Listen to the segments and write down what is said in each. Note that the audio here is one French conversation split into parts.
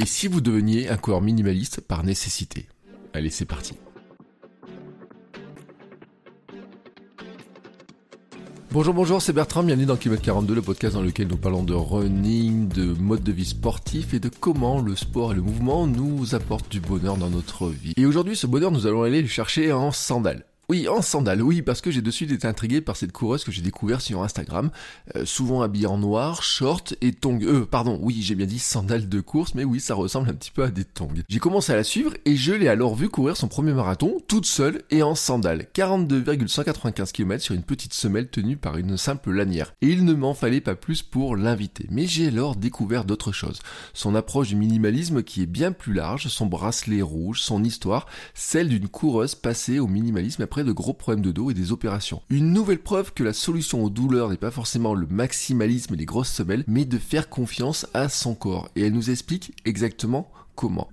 Et si vous deveniez un coureur minimaliste par nécessité? Allez, c'est parti. Bonjour, bonjour, c'est Bertrand, bienvenue dans Kilomètre 42, le podcast dans lequel nous parlons de running, de mode de vie sportif et de comment le sport et le mouvement nous apportent du bonheur dans notre vie. Et aujourd'hui, ce bonheur, nous allons aller le chercher en sandales. Oui, en sandales, oui, parce que j'ai de suite été intrigué par cette coureuse que j'ai découvert sur Instagram, euh, souvent habillée en noir, short et tongs. Euh, pardon, oui, j'ai bien dit sandales de course, mais oui, ça ressemble un petit peu à des tongs. J'ai commencé à la suivre et je l'ai alors vu courir son premier marathon, toute seule et en sandales. 42,195 km sur une petite semelle tenue par une simple lanière. Et il ne m'en fallait pas plus pour l'inviter. Mais j'ai alors découvert d'autres choses. Son approche du minimalisme qui est bien plus large, son bracelet rouge, son histoire, celle d'une coureuse passée au minimalisme après de gros problèmes de dos et des opérations. Une nouvelle preuve que la solution aux douleurs n'est pas forcément le maximalisme les grosses semelles, mais de faire confiance à son corps. Et elle nous explique exactement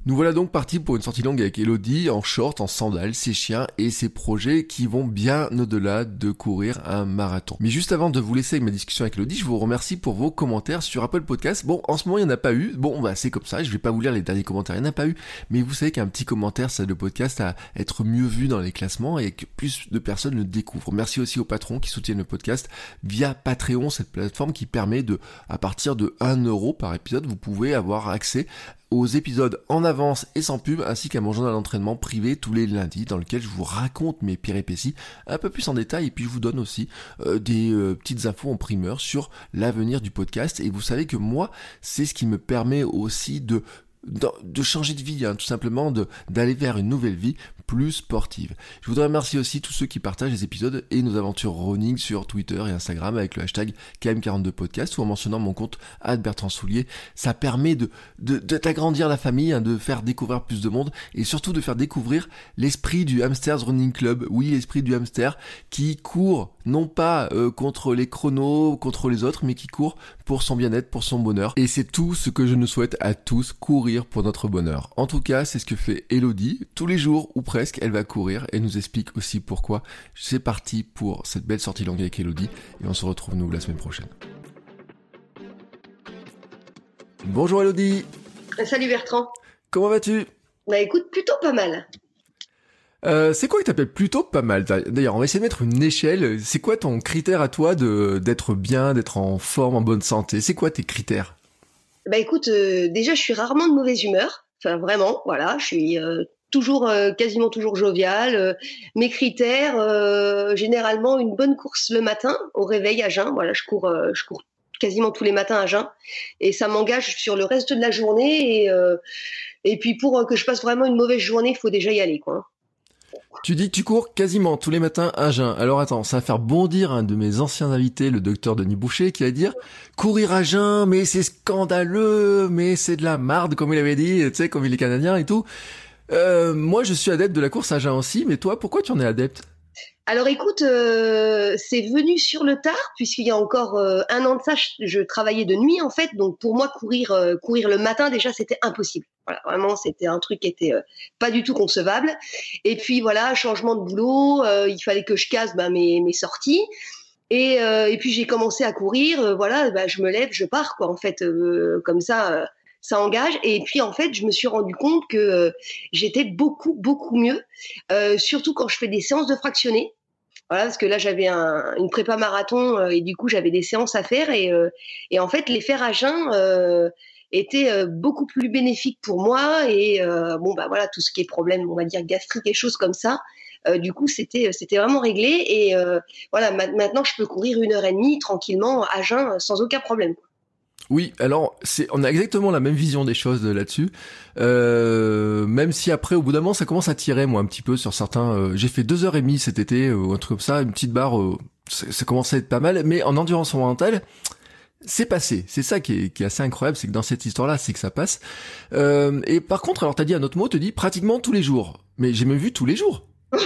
nous voilà donc partis pour une sortie longue avec Elodie, en short, en sandales, ses chiens et ses projets qui vont bien au-delà de courir un marathon. Mais juste avant de vous laisser avec ma discussion avec Elodie, je vous remercie pour vos commentaires sur Apple Podcast. Bon, en ce moment, il n'y en a pas eu. Bon, bah, c'est comme ça, je vais pas vous lire les derniers commentaires, il n'y en a pas eu. Mais vous savez qu'un petit commentaire, ça le podcast à être mieux vu dans les classements et que plus de personnes le découvrent. Merci aussi aux patrons qui soutiennent le podcast via Patreon, cette plateforme qui permet de, à partir de 1 euro par épisode, vous pouvez avoir accès aux épisodes en avance et sans pub, ainsi qu'à mon journal d'entraînement privé tous les lundis, dans lequel je vous raconte mes péripéties un peu plus en détail, et puis je vous donne aussi euh, des euh, petites infos en primeur sur l'avenir du podcast. Et vous savez que moi, c'est ce qui me permet aussi de de changer de vie, hein, tout simplement, d'aller vers une nouvelle vie plus sportive. Je voudrais remercier aussi tous ceux qui partagent les épisodes et nos aventures running sur Twitter et Instagram avec le hashtag KM42podcast ou en mentionnant mon compte Bertrand Soulier. Ça permet de d'agrandir la famille, hein, de faire découvrir plus de monde et surtout de faire découvrir l'esprit du Hamsters Running Club. Oui, l'esprit du hamster qui court non pas euh, contre les chronos, contre les autres, mais qui court pour son bien-être, pour son bonheur. Et c'est tout ce que je nous souhaite à tous, courir pour notre bonheur. En tout cas, c'est ce que fait Elodie tous les jours ou presque. Elle va courir et nous explique aussi pourquoi. C'est parti pour cette belle sortie longue avec Elodie et on se retrouve nous la semaine prochaine. Bonjour Elodie. Salut Bertrand. Comment vas-tu? Bah écoute, plutôt pas mal. Euh, c'est quoi que t'appelles plutôt pas mal? D'ailleurs, on va essayer de mettre une échelle. C'est quoi ton critère à toi de d'être bien, d'être en forme, en bonne santé? C'est quoi tes critères? Bah écoute, euh, déjà je suis rarement de mauvaise humeur. Enfin vraiment, voilà, je suis euh, toujours quasiment toujours jovial. mes critères, généralement une bonne course le matin au réveil à jeun. Voilà, je cours, je cours quasiment tous les matins à jeun et ça m'engage sur le reste de la journée et et puis pour que je passe vraiment une mauvaise journée, il faut déjà y aller quoi. Tu dis que tu cours quasiment tous les matins à jeun. Alors attends, ça va faire bondir un de mes anciens invités, le docteur Denis Boucher, qui va dire courir à jeun, mais c'est scandaleux, mais c'est de la marde, comme il avait dit, tu sais, comme il est canadien et tout. Euh, moi, je suis adepte de la course à aussi, mais toi, pourquoi tu en es adepte? Alors écoute, euh, c'est venu sur le tard puisqu'il y a encore euh, un an de ça, je, travaillais de nuit en fait, donc pour moi courir courir le matin déjà c'était impossible. Voilà, vraiment c'était un truc qui était pas du tout concevable. Et puis voilà, changement de boulot, il fallait que je casse bah, mes, mes sorties. Et, et puis j'ai commencé à courir, voilà, bah, je me lève, je pars quoi en fait, comme ça ça engage. Et puis en fait, je me suis rendu compte que j'étais beaucoup beaucoup mieux, surtout quand je fais des séances de fractionnés. Voilà, parce que là j'avais un, une prépa marathon euh, et du coup j'avais des séances à faire et, euh, et en fait les faire à jeun euh, était euh, beaucoup plus bénéfique pour moi et bon bah voilà tout ce qui est problème on va dire gastrique et choses comme ça du coup c'était c'était vraiment réglé et voilà maintenant je peux courir une heure et demie tranquillement à jeun sans aucun problème oui, alors c'est on a exactement la même vision des choses là-dessus. Euh, même si après au bout d'un moment ça commence à tirer moi un petit peu sur certains. Euh, j'ai fait deux heures et demie cet été euh, ou un truc comme ça, une petite barre ça commence à être pas mal, mais en endurance fondamentale, c'est passé. C'est ça qui est, assez incroyable, c'est que dans cette histoire-là, c'est que ça passe. Euh, et par contre, alors t'as dit un autre mot, te dit pratiquement tous les jours. Mais j'ai même vu tous les jours.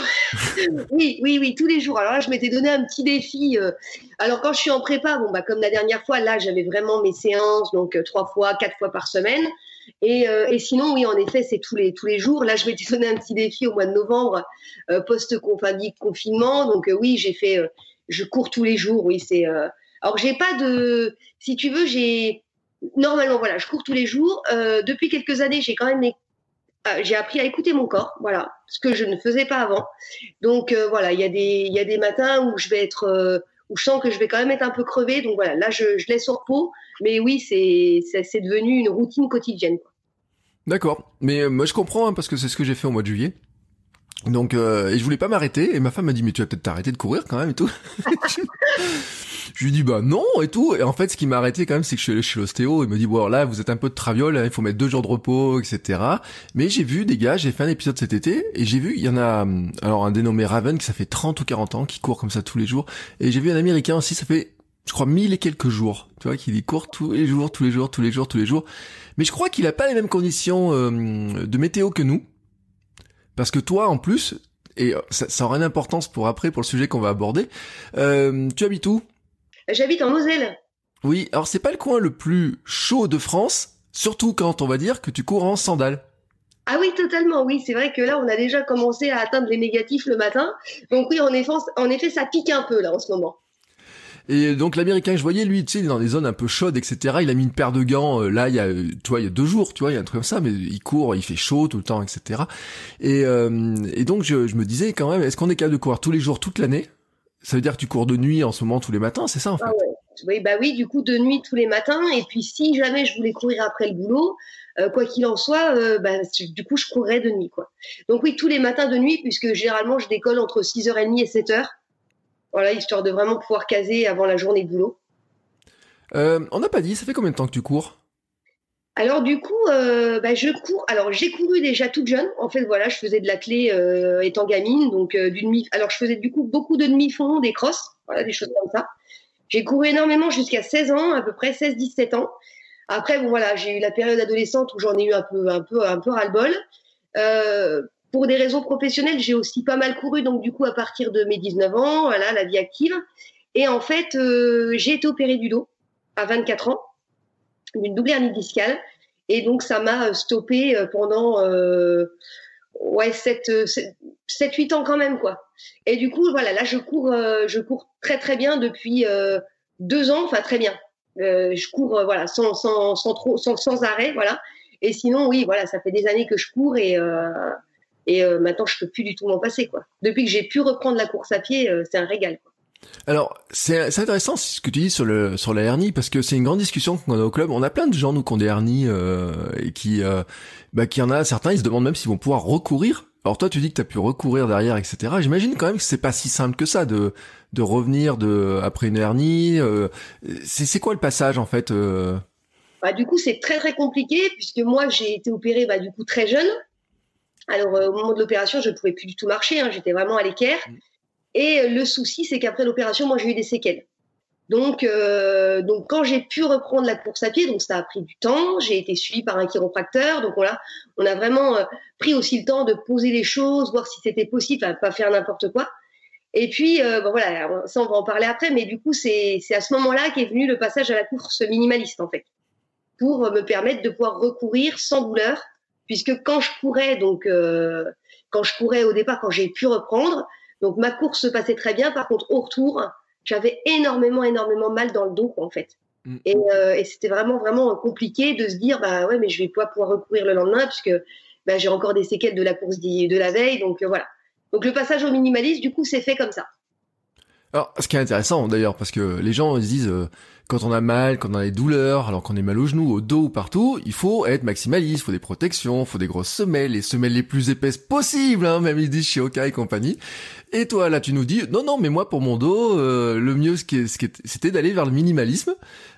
oui, oui, oui, tous les jours. Alors là, je m'étais donné un petit défi. Euh. alors quand je suis en prépa, bon bah comme la dernière fois, là j'avais vraiment mes séances, donc euh, trois fois, quatre fois par semaine. Et, et sinon, oui, en effet, c'est tous les tous les jours. Là, je m'étais donné un petit défi au mois de novembre, post confinement. Donc oui, j'ai fait, je cours tous les jours. Oui, c'est alors j'ai pas de, si tu veux, j'ai normalement voilà, je cours tous les jours. Euh, depuis quelques années, j'ai quand même euh, j'ai appris à écouter mon corps, voilà, ce que je ne faisais pas avant. Donc euh, voilà, il y a des y a des matins où je vais être où je sens que je vais quand même être un peu crevée. Donc voilà, là je, je laisse au repos. Mais oui, c'est devenu une routine quotidienne. D'accord. Mais moi je comprends hein, parce que c'est ce que j'ai fait au mois de juillet. Donc euh, et je voulais pas m'arrêter et ma femme m'a dit mais tu vas peut-être t'arrêter de courir quand même et tout. je lui dis bah non et tout. Et en fait ce qui m'a arrêté quand même c'est que je suis allé chez l'ostéo. Il me dit bon là vous êtes un peu de traviole hein, il faut mettre deux jours de repos etc. Mais j'ai vu des gars j'ai fait un épisode cet été et j'ai vu il y en a alors un dénommé Raven qui ça fait 30 ou 40 ans qui court comme ça tous les jours. Et j'ai vu un américain aussi ça fait je crois mille et quelques jours tu vois qui court tous les jours tous les jours tous les jours tous les jours. Mais je crois qu'il a pas les mêmes conditions euh, de météo que nous parce que toi, en plus, et ça, ça aura une importance pour après, pour le sujet qu'on va aborder, euh, tu habites où? J'habite en Moselle. Oui, alors c'est pas le coin le plus chaud de France, surtout quand on va dire que tu cours en sandales. Ah oui, totalement, oui. C'est vrai que là, on a déjà commencé à atteindre les négatifs le matin. Donc oui, en effet, en effet ça pique un peu là en ce moment. Et donc l'américain, je voyais lui, tu sais, dans des zones un peu chaudes, etc. Il a mis une paire de gants. Euh, là, il y a, tu vois, il y a deux jours, tu vois, il y a un truc comme ça, mais il court, il fait chaud tout le temps, etc. Et, euh, et donc je, me disais quand même, est-ce qu'on est capable de courir tous les jours, toute l'année? Ça veut dire que tu cours de nuit en ce moment tous les matins, c'est ça en fait? Ah Oui, bah oui, du coup de nuit tous les matins. Et puis si jamais je voulais courir après le boulot, euh, quoi qu'il en soit, bah, du coup je courrais de nuit, quoi. Donc oui, tous les matins de nuit, puisque généralement je décolle entre 6h30 et 7h. Voilà, histoire de vraiment pouvoir caser avant la journée de boulot. Euh, on n'a pas dit, ça fait combien de temps que tu cours? Alors du coup, euh, bah, je cours. Alors j'ai couru déjà toute jeune. En fait, voilà, je faisais de la clé euh, étant gamine, donc du demi. Alors je faisais du coup beaucoup de demi-fond, des crosses, voilà, des choses comme ça. J'ai couru énormément jusqu'à 16 ans, à peu près 16-17 ans. Après, bon voilà, j'ai eu la période adolescente où j'en ai eu un peu, un peu, un peu ras-le-bol. Pour des raisons professionnelles, j'ai aussi pas mal couru, donc du coup à partir de mes 19 ans, voilà, la vie active. Et en fait, euh, j'ai été opérée du dos à 24 ans, d'une double hernie discale. Et donc ça m'a stoppé euh, pendant euh, ouais 7, 7, 8 ans quand même quoi. Et du coup voilà, là je cours, je cours très très bien depuis deux ans, enfin très bien. je cours voilà sans, sans, sans trop sans, sans arrêt voilà. Et sinon oui voilà, ça fait des années que je cours et et euh, maintenant, je peux plus du tout m'en passer, quoi. Depuis que j'ai pu reprendre la course à pied, euh, c'est un régal. Quoi. Alors, c'est intéressant ce que tu dis sur le sur la hernie parce que c'est une grande discussion qu'on a au club. On a plein de gens nous qui ont des hernies euh, et qui bah qui en a certains, ils se demandent même s'ils vont pouvoir recourir. Alors toi, tu dis que tu as pu recourir derrière, etc. J'imagine quand même que c'est pas si simple que ça de de revenir de après une hernie. C'est quoi le passage en fait bah, du coup, c'est très très compliqué puisque moi j'ai été opérée bah, du coup très jeune. Alors, euh, au moment de l'opération, je ne pouvais plus du tout marcher, hein, j'étais vraiment à l'équerre. Mm. Et euh, le souci, c'est qu'après l'opération, moi, j'ai eu des séquelles. Donc, euh, donc quand j'ai pu reprendre la course à pied, donc ça a pris du temps. J'ai été suivie par un chiropracteur. Donc voilà, on a vraiment pris aussi le temps de poser les choses, voir si c'était possible, à pas faire n'importe quoi. Et puis, bon voilà, ça on va en parler après. Mais du coup, c'est à ce moment-là qu'est venu le passage à la course minimaliste en fait, pour me permettre de pouvoir recourir sans douleur puisque quand je courais, donc euh, quand je courais au départ, quand j'ai pu reprendre, donc ma course se passait très bien. Par contre, au retour, j'avais énormément, énormément mal dans le dos, en fait. Mm. Euh, et, c'était vraiment, vraiment compliqué de se dire, bah ouais, mais je vais pas pouvoir recourir le lendemain puisque bah, j'ai encore des séquelles de la course de la veille, donc euh, voilà. Donc le passage au minimaliste, du coup, c'est fait comme ça. Alors, ce qui est intéressant d'ailleurs, parce que les gens ils se disent, quand on a mal, quand on a des douleurs, alors qu'on est mal au genou, au dos ou partout, il faut être maximaliste, il faut des protections, il faut des grosses semelles, les semelles les plus épaisses possibles, hein, même ils disent chez Oka et compagnie. Et toi, là, tu nous dis, non, non, mais moi, pour mon dos, euh, le mieux, c'était d'aller vers le minimalisme.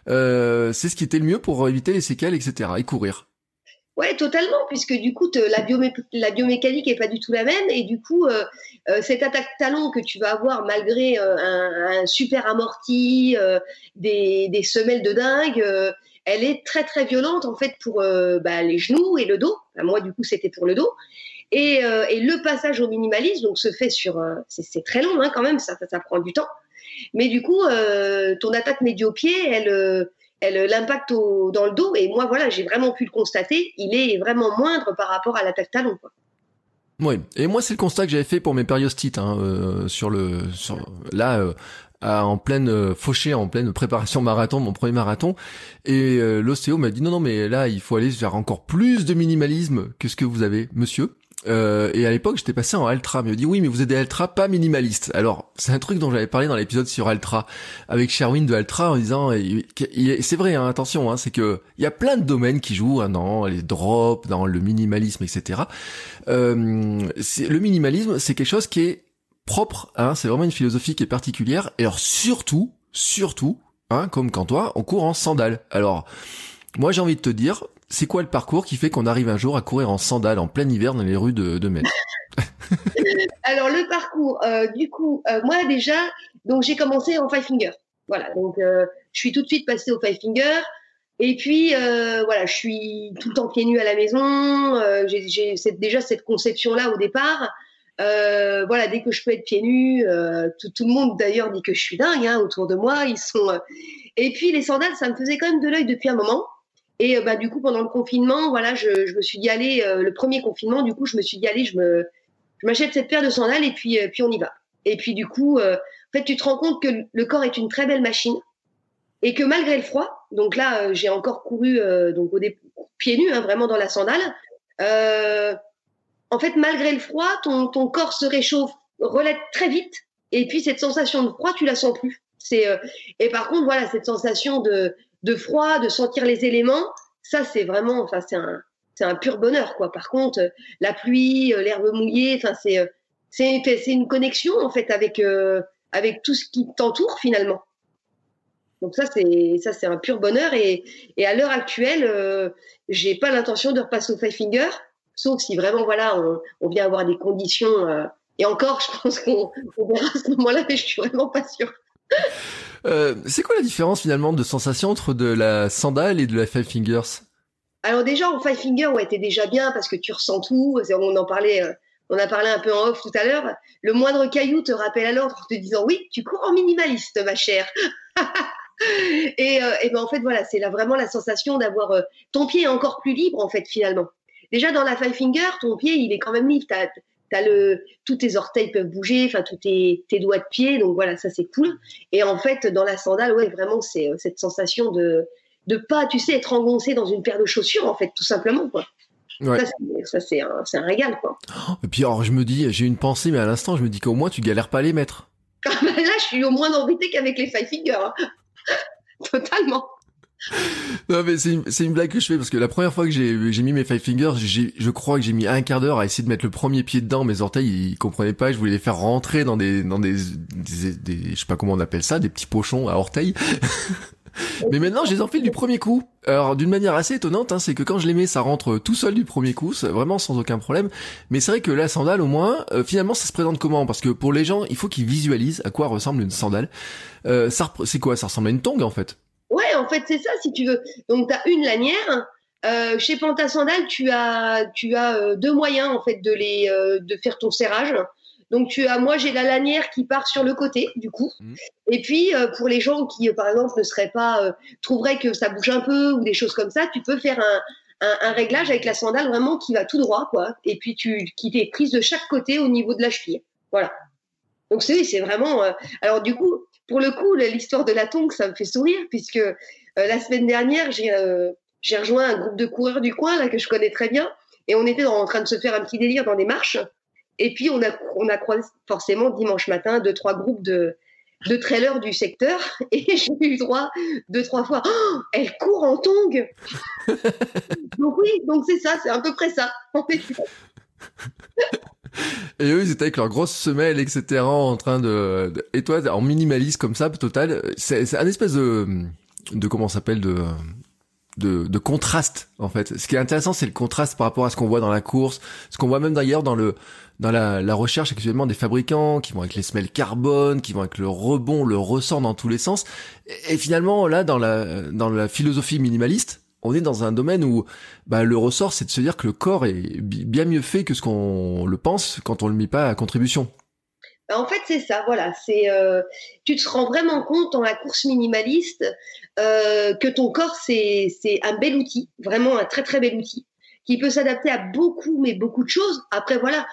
Euh, c'est ce qui était le mieux pour éviter les séquelles, etc. et courir. Ouais, totalement, puisque du coup, la, biomé biomécanique est pas du tout la même, et du coup, euh, euh, cette attaque talon que tu vas avoir malgré euh, un, super amorti, des, semelles de dingue, elle est très très violente en fait pour bah, les genoux et le dos. moi, du coup, c'était pour le dos. Et, le passage au minimalisme, donc se fait sur, c'est très long hein, quand même, ça, ça, prend du temps. Mais du coup, ton attaque médio-pied, elle l'impact dans le dos. Et moi, voilà, j'ai vraiment pu le constater. Il est vraiment moindre par rapport à l'attaque talon. Quoi. Oui, et moi c'est le constat que j'avais fait pour mes périostites hein, euh, sur le là euh, en pleine euh, fauchée, en pleine préparation marathon, mon premier marathon, et l'ostéo m'a dit non non mais là il faut aller vers encore plus de minimalisme que ce que vous avez, monsieur. Euh, et à l'époque, j'étais passé en Altra. Il me dit oui, mais vous êtes des Altra pas minimalistes. Alors, c'est un truc dont j'avais parlé dans l'épisode sur Altra avec Sherwin de Altra en disant, c'est vrai, hein, attention, hein, c'est que il y a plein de domaines qui jouent hein, dans les drops, dans le minimalisme, etc. Euh, le minimalisme, c'est quelque chose qui est propre. Hein, c'est vraiment une philosophie qui est particulière. Et alors surtout, surtout, hein, comme quand toi, on court en sandales. Alors, moi, j'ai envie de te dire, c'est quoi le parcours qui fait qu'on arrive un jour à courir en sandales en plein hiver dans les rues de, Metz Alors le parcours, euh, du coup, euh, moi déjà, donc j'ai commencé en five finger. Voilà, donc euh, je suis tout de suite passée au five finger. Et puis voilà, je suis tout le temps pieds nus à la maison. j'ai déjà cette conception là au départ. voilà, dès que je peux être pieds nus, tout, tout, le monde d'ailleurs dit que je suis dingue hein, autour de moi. Ils sont. Et puis les sandales, ça me faisait quand même de l'œil depuis un moment. Et euh, bah, du coup, pendant le confinement, voilà, je, je me suis dit, allez, euh, le premier confinement, du coup, je me suis dit, allez, je me, je m'achète cette paire de sandales et puis, euh, puis on y va. Et puis du coup, en fait, tu te rends compte que le corps est une très belle machine et que malgré le froid, donc là, j'ai encore couru donc au pieds nus, hein, vraiment dans la sandale. en fait, malgré le froid, ton, ton corps se réchauffe, relève très vite. Et puis cette sensation de froid, tu la sens plus. C'est et par contre, voilà, cette sensation de de froid, de sentir les éléments, ça c'est vraiment, enfin c'est un, c'est un pur bonheur quoi. Par contre, la pluie, euh, l'herbe mouillée, enfin c'est, euh, c'est, une connexion en fait avec euh, avec tout ce qui t'entoure finalement. Donc ça c'est ça c'est un pur bonheur et, à l'heure actuelle, euh, j'ai pas l'intention de repasser au five finger, sauf si vraiment voilà on, on vient avoir des conditions. et encore, je pense qu'on verra à ce moment-là, mais je suis vraiment pas sûre. Euh, c'est quoi la différence finalement de sensation entre de la sandale et de la Five Fingers? Alors déjà en Five Fingers, ouais, t'es déjà bien parce que tu ressens tout. On en parlait, euh, on a parlé un peu en off tout à l'heure. Le moindre caillou te rappelle à l'ordre en te disant oui, tu cours en minimaliste, ma chère. et, euh, ben en fait voilà, c'est vraiment la sensation d'avoir ton pied encore plus libre en fait finalement. Déjà dans la Five Finger, ton pied il est quand même libre le, tous tes orteils peuvent bouger, enfin tous tes, doigts de pied, donc voilà, ça c'est cool. Et en fait, dans la sandale, ouais, vraiment, c'est euh, cette sensation de de pas, tu sais, être engoncé dans une paire de chaussures, en fait, tout simplement, quoi. Ça, c'est un, un, régal, quoi. Et puis, alors, je me dis, j'ai une pensée, mais à l'instant, je me dis qu'au moins, tu galères pas à les mettre. Ah, bah là, je suis au moins embêté qu'avec les five fingers. Hein. Totalement non mais c'est une, une, blague que je fais parce que la première fois que j'ai mis mes five fingers, je crois que j'ai mis un quart d'heure à essayer de mettre le premier pied dedans. Mes orteils ils comprenaient pas. Je voulais les faire rentrer dans des dans des, des, je sais pas comment on appelle ça, des petits pochons à orteils. mais maintenant, je les enfile du premier coup. Alors, d'une manière assez étonnante, hein, c'est que quand je les mets, ça rentre tout seul du premier coup, vraiment sans aucun problème. Mais c'est vrai que la sandale, au moins, euh, finalement, ça se présente comment? Parce que pour les gens, il faut qu'ils visualisent à quoi ressemble une sandale. Euh, c'est quoi? Ça ressemble à une tongue, en fait. Ouais, en fait, c'est ça, si tu veux. Donc, tu as une lanière. Euh, chez Panta Sandal, tu as, tu as euh, deux moyens, en fait, de, les, euh, de faire ton serrage. Donc, tu as, moi, j'ai la lanière qui part sur le côté, du coup. Mmh. Et puis, pour les gens qui, par exemple, ne seraient pas, trouveraient que ça bouge un peu ou des choses comme ça, tu peux faire un, un, réglage avec la sandale vraiment qui va tout droit, quoi. Et puis, tu, qui est prise de chaque côté au niveau de la cheville. Voilà. Donc, c'est, c'est vraiment. alors, du coup, pour le coup, l'histoire de la tongue, ça me fait sourire puisque euh, la semaine dernière, euh, j'ai rejoint un groupe de coureurs du coin là que je connais très bien et on était en train de se faire un petit délire dans des marches. Et puis on a on a croisé forcément dimanche matin deux trois groupes de de trailers du secteur. Et j'ai eu droit deux trois fois oh, elle court en tongue! Donc oui donc c'est ça c'est à peu près ça Et eux, ils étaient avec leurs grosses semelles, etc., en train de, et toi, en minimaliste comme ça, total. C'est un espèce de, de comment s'appelle, de, de, de contraste en fait. Ce qui est intéressant, c'est le contraste par rapport à ce qu'on voit dans la course, ce qu'on voit même d'ailleurs dans le dans la, la, recherche actuellement des fabricants qui vont avec les semelles carbone, qui vont avec le rebond, le ressort dans tous les sens. Et, finalement, là, dans la dans la philosophie minimaliste, on est dans un domaine où bah, le ressort, c'est de se dire que le corps est bien mieux fait que ce qu'on le pense quand on le met pas à contribution. Bah, en fait, c'est ça, voilà. C'est, euh, tu te rends vraiment compte dans la course minimaliste euh, que ton corps, c'est, un bel outil, vraiment un très très bel outil, qui peut s'adapter à beaucoup, mais beaucoup de choses. Après, voilà,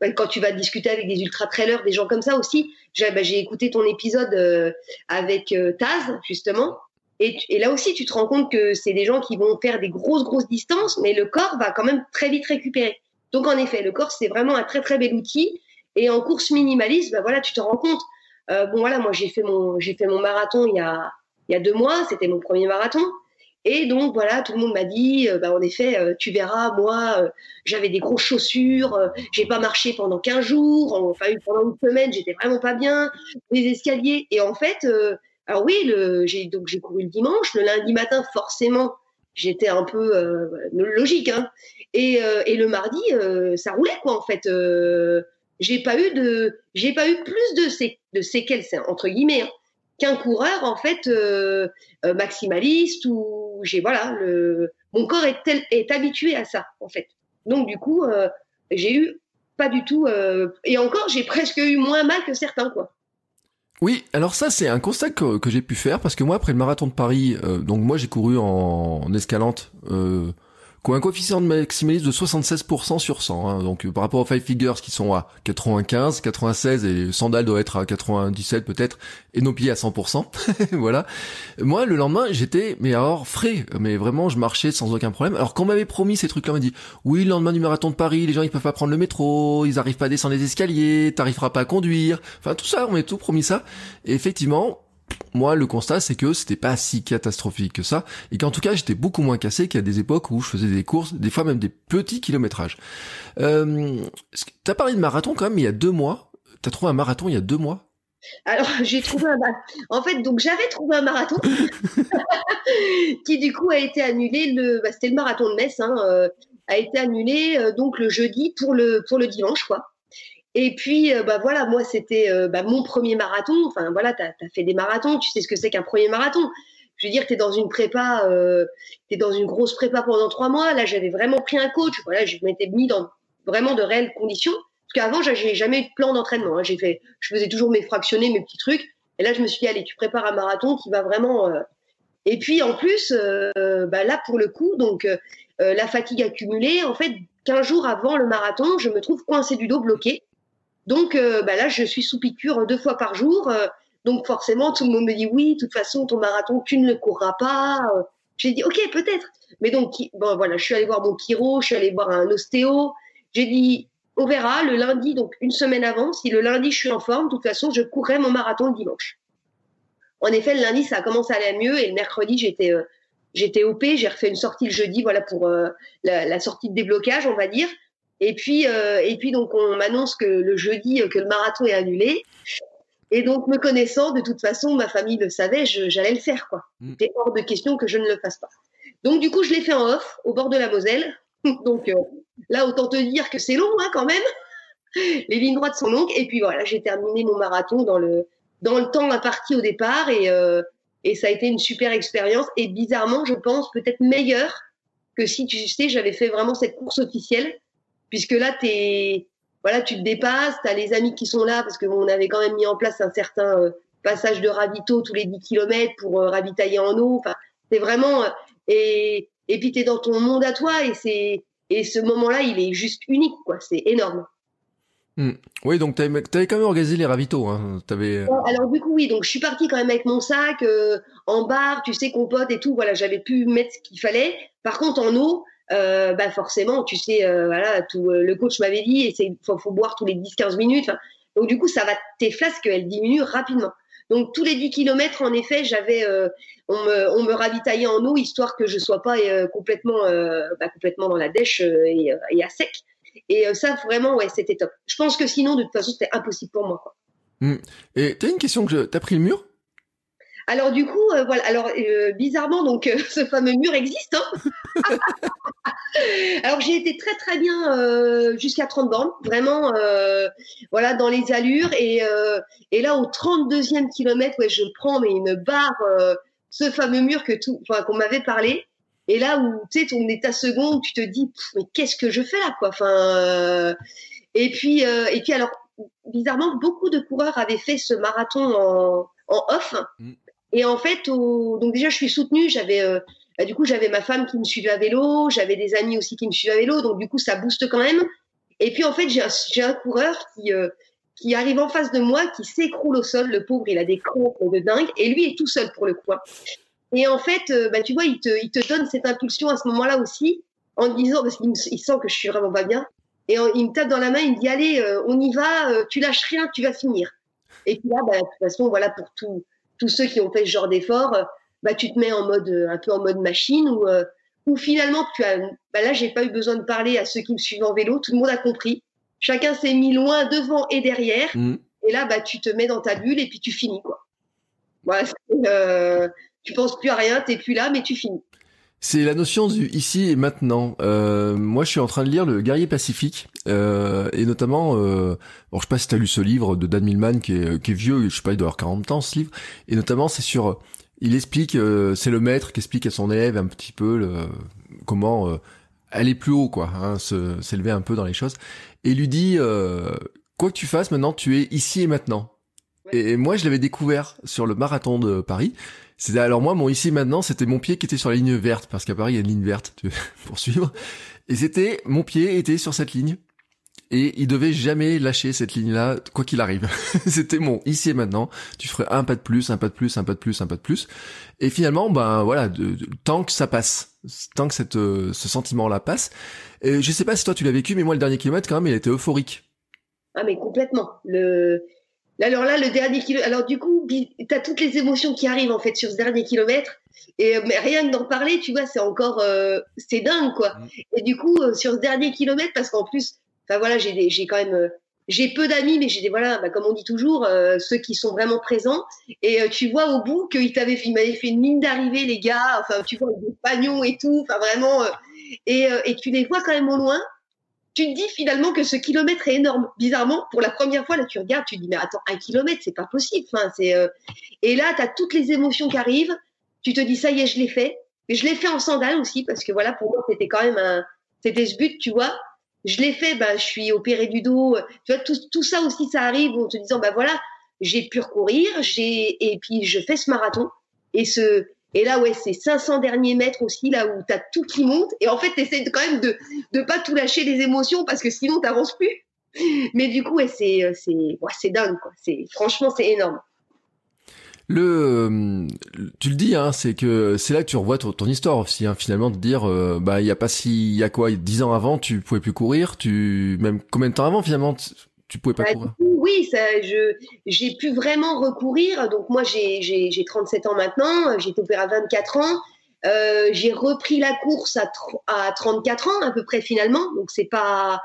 bah, quand tu vas discuter avec des ultra trailers, des gens comme ça aussi, j'ai, j'ai écouté ton épisode euh, avec Taz justement, et, là aussi, tu te rends compte que c'est des gens qui vont faire des grosses grosses distances, mais le corps va quand même très vite récupérer. Donc en effet, le corps c'est vraiment un très très bel outil et en course minimaliste, ben voilà, tu te rends compte. Euh, bon voilà, moi j'ai fait mon fait mon marathon il y a il y a deux mois, c'était mon premier marathon. Et donc voilà, tout le monde m'a dit, euh, bah, en effet, euh, tu verras, moi, euh, j'avais des grosses chaussures, j'ai pas marché pendant 15 jours, enfin pendant une semaine, j'étais vraiment pas bien, les escaliers. Et en fait, alors oui, j'ai donc j'ai couru le dimanche, le lundi matin, forcément, j'étais un peu logique, hein. Et, et le mardi, ça roulait quoi en fait j'ai pas eu de, j'ai pas eu plus de, sé de séquelles, entre guillemets, hein, qu'un coureur en fait euh, euh, maximaliste ou j'ai voilà le, mon corps est, est habitué à ça en fait. Donc du coup, euh, j'ai eu pas du tout, et encore j'ai presque eu moins mal que certains quoi. Oui, alors ça c'est un constat que, j'ai pu faire parce que moi après le marathon de Paris, donc moi j'ai couru en, en escalante un coefficient de maximalisme de 76% sur 100. Hein. donc euh, par rapport aux Five Figures qui sont à 95, 96 et Sandal doit être à 97 peut-être et nos pieds à 100%. voilà. Moi le lendemain j'étais mais alors frais, mais vraiment je marchais sans aucun problème. Alors qu'on m'avait promis ces trucs-là, on m'a dit oui le lendemain du marathon de Paris les gens ils peuvent pas prendre le métro, ils arrivent pas à descendre les escaliers, t'arriveras pas à conduire. Enfin tout ça on m'a tout promis ça. Et effectivement moi, le constat, c'est que c'était pas si catastrophique que ça, et qu'en tout cas, j'étais beaucoup moins cassé qu'à des époques où je faisais des courses, des fois même des petits kilométrages. Euh, T'as parlé de marathon quand même il y a deux mois. T'as trouvé un marathon il y a deux mois? Alors, j'ai trouvé un En fait, donc j'avais trouvé un marathon qui du coup a été annulé. Le, bah, c'était le marathon de Metz, hein, euh, a été annulé euh, donc le jeudi pour le pour le dimanche, quoi. Et puis, euh, bah voilà, moi, c'était euh, bah, mon premier marathon. Enfin, voilà, tu as, fait des marathons, tu sais ce que c'est qu'un premier marathon. Je veux dire, tu es dans une prépa, euh, dans une grosse prépa pendant trois mois. Là, j'avais vraiment pris un coach. Voilà, je m'étais mis dans vraiment de réelles conditions. Parce qu'avant, j'ai jamais eu de plan d'entraînement. Hein. J'ai fait, je faisais toujours mes fractionnés, mes petits trucs. Et là, je me suis dit, allez, tu prépares un marathon qui va vraiment. Euh, et puis, en plus, bah, là, pour le coup, donc, la fatigue accumulée, en fait, 15 jours avant le marathon, je me trouve coincé du dos, bloqué. Donc euh, bah là, je suis sous piqûre deux fois par jour. Euh, donc forcément, tout le monde me dit oui, de toute façon, ton marathon, tu ne le courras pas. Euh. J'ai dit ok, peut-être. Mais donc, bon voilà, je suis allée voir mon chiro, je suis allée voir un ostéo. J'ai dit on verra le lundi, donc une semaine avant. Si le lundi je suis en forme, de toute façon, je courrai mon marathon le dimanche. En effet, le lundi, ça a commencé à aller mieux et le mercredi, j'étais j'étais OP, j'ai refait une sortie le jeudi, voilà pour la, la, sortie de déblocage, on va dire. Et puis, euh, et puis donc on m'annonce que le jeudi euh, que le marathon est annulé. Et donc me connaissant, de toute façon, ma famille le savait, j'allais le faire quoi. Mm. C'était hors de question que je ne le fasse pas. Donc du coup, je l'ai fait en off, au bord de la Moselle. donc euh, là, autant te dire que c'est long hein, quand même. Les lignes droites sont longues. Et puis voilà, j'ai terminé mon marathon dans le dans le temps imparti au départ et euh, et ça a été une super expérience. Et bizarrement, je pense peut-être meilleure que si tu sais, j'avais fait vraiment cette course officielle puisque là, es, voilà, tu te dépasses, tu as les amis qui sont là, parce qu'on avait quand même mis en place un certain euh, passage de ravito tous les 10 km pour euh, ravitailler en eau. Enfin, c'est vraiment... Euh, et, et puis, tu es dans ton monde à toi, et, c'est, et ce moment-là, il est juste unique, quoi. C'est énorme. Hmm. Oui, donc tu avais, quand même organisé les ravitaux. Hein. Avais... Alors du coup, oui, donc je suis partie quand même avec mon sac en barre, tu sais, compote et tout. Voilà, j'avais pu mettre ce qu'il fallait. Par contre, en eau, euh, bah forcément, tu sais, euh, voilà, tout, euh, le coach m'avait dit, il faut, faut, boire tous les 10-15 minutes. Donc du coup, ça va, tes flasques, elles diminuent rapidement. Donc tous les 10 kilomètres, en effet, j'avais, on, me, on me ravitaillait en eau histoire que je sois pas complètement, bah, complètement dans la dèche et, et, à sec. Et ça, vraiment, ouais, c'était top. Je pense que sinon, de toute façon, c'était impossible pour moi. Quoi. Mmh. Et t'as une question que je... t'as pris le mur? Alors du coup, euh, voilà. Alors euh, bizarrement, donc euh, ce fameux mur existe. Hein alors j'ai été très très bien jusqu'à 30 bornes, vraiment, voilà, dans les allures. Et, et là, au 32e kilomètre, ouais, je prends mais une barre, ce fameux mur que tout, qu'on m'avait parlé. Et là où tu sais, ton état second, tu te dis, mais qu'est-ce que je fais là, quoi? Enfin, et puis et puis alors bizarrement, beaucoup de coureurs avaient fait ce marathon en, en off. Mm. Et en fait, donc déjà, je suis soutenue. J'avais, euh, bah, du coup, j'avais ma femme qui me suivait à vélo, j'avais des amis aussi qui me suivaient à vélo, donc du coup, ça booste quand même. Et puis en fait, j'ai un, coureur qui euh, qui arrive en face de moi, qui s'écroule au sol. Le pauvre, il a des crampes de dingue, et lui est tout seul pour le coup. Hein. Et en fait, euh, bah, tu vois, il te, il te donne cette impulsion à ce moment-là aussi, en disant, parce qu'il il sent que je suis vraiment pas bien, et il me tape dans la main, il me dit, allez, on y va, tu lâches rien, tu vas finir. Et puis là, bah, de toute façon, voilà, pour tout, tous ceux qui ont fait ce genre d'effort, euh, bah, tu te mets en mode, euh, un peu en mode machine ou euh, ou finalement, tu as, bah là, j'ai pas eu besoin de parler à ceux qui me suivent en vélo. Tout le monde a compris. Chacun s'est mis loin devant et derrière. Mm. Et là, bah, tu te mets dans ta bulle et puis tu finis, quoi. Voilà, euh, tu penses plus à rien, t'es plus là, mais tu finis. C'est la notion du ici et maintenant. Euh, moi, je suis en train de lire Le Guerrier Pacifique, euh, et notamment, euh, bon, je sais pas si t'as lu ce livre de Dan Millman, qui est, qui est vieux, je sais pas, il doit avoir 40 ans, ce livre, et notamment, c'est sur, il explique, euh, c'est le maître qui explique à son élève un petit peu le, comment euh, aller plus haut, quoi, hein, s'élever un peu dans les choses, et lui dit, quoi que tu fasses, maintenant, tu es ici et maintenant. Et moi, je l'avais découvert sur le marathon de Paris. C'était alors moi, mon ici maintenant, c'était mon pied qui était sur la ligne verte parce qu'à Paris il y a une ligne verte tu, pour suivre. Et c'était mon pied était sur cette ligne et il devait jamais lâcher cette ligne-là, quoi qu'il arrive. C'était mon ici et maintenant. Tu ferais un pas de plus, un pas de plus, un pas de plus, un pas de plus. Et finalement, ben voilà, de, tant que ça passe, tant que cette, euh, ce sentiment-là passe. Et je sais pas si toi tu l'as vécu, mais moi le dernier kilomètre quand même, il était euphorique. Ah mais complètement. Le alors là, le dernier kilomètre, alors du coup, tu as toutes les émotions qui arrivent en fait sur ce dernier kilomètre. Et euh, mais rien que d'en parler, tu vois, c'est encore, euh, c'est dingue quoi. Mm. Et du coup, euh, sur ce dernier kilomètre, parce qu'en plus, enfin voilà, j'ai quand même, j'ai peu d'amis, mais j'ai des voilà, bah, comme on dit toujours, ceux qui sont vraiment présents. Et tu vois au bout qu'ils m'avaient fait une mine d'arrivée, les gars. Enfin, tu vois des pagnons et tout. Enfin vraiment. et, et tu les vois quand même au loin tu te dis finalement que ce kilomètre est énorme. Bizarrement, pour la première fois, là, tu regardes, tu te dis, mais attends, un kilomètre, c'est pas possible. Enfin, c'est, euh, Et là, tu as toutes les émotions qui arrivent. Tu te dis, ça y est, je l'ai fait. Je l'ai fait en sandales aussi, parce que voilà, pour moi, c'était quand même un. C'était ce but, tu vois. Je l'ai fait, bah, je suis opérée du dos. Tu vois, tout, tout ça aussi, ça arrive en te disant, bah voilà, j'ai pu recourir, j'ai, et puis je fais ce marathon. Et ce, et là, ouais, c'est 500 derniers mètres aussi, là où tu as tout qui monte. Et en fait, tu quand même de ne pas tout lâcher les émotions parce que sinon, tu n'avances plus. Mais du coup, ouais, c'est euh, dingue. Quoi. Franchement, c'est énorme. Le, euh, tu le dis, hein, c'est que c'est là que tu revois ton, histoire aussi, hein, finalement, de dire, euh, bah, il y a pas si, il y a quoi, dix ans avant, tu pouvais plus courir, tu, même combien de temps avant, finalement, tu pouvais pas bah, courir Oui, ça, je, j'ai pu vraiment recourir. Donc moi, j'ai, j'ai, j'ai 37 ans maintenant. J'ai été opérée à 24 ans. Euh, j'ai repris la course à, à 34 ans à peu près finalement. Donc c'est pas.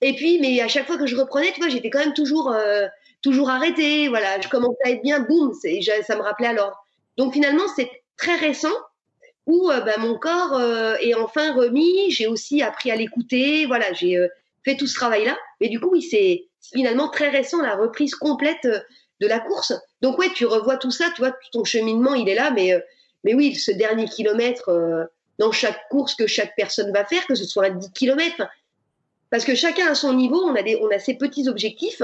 Et puis, mais à chaque fois que je reprenais, tu vois, j'étais quand même toujours, euh, toujours arrêtée. Voilà, je commençais à être bien. Boum, c'est, ça me rappelait alors. Donc finalement, c'est très récent où euh, bah, mon corps euh, est enfin remis. J'ai aussi appris à l'écouter. Voilà, j'ai fait tout ce travail-là. Mais du coup, oui, c'est finalement très récent la reprise complète euh, de la course. Donc ouais, tu revois tout ça, tu vois, ton cheminement, il est là, mais euh, mais oui, ce dernier kilomètre euh, dans chaque course que chaque personne va faire, que ce soit 10 kilomètres, parce que chacun à son niveau, on a des, on a ses petits objectifs.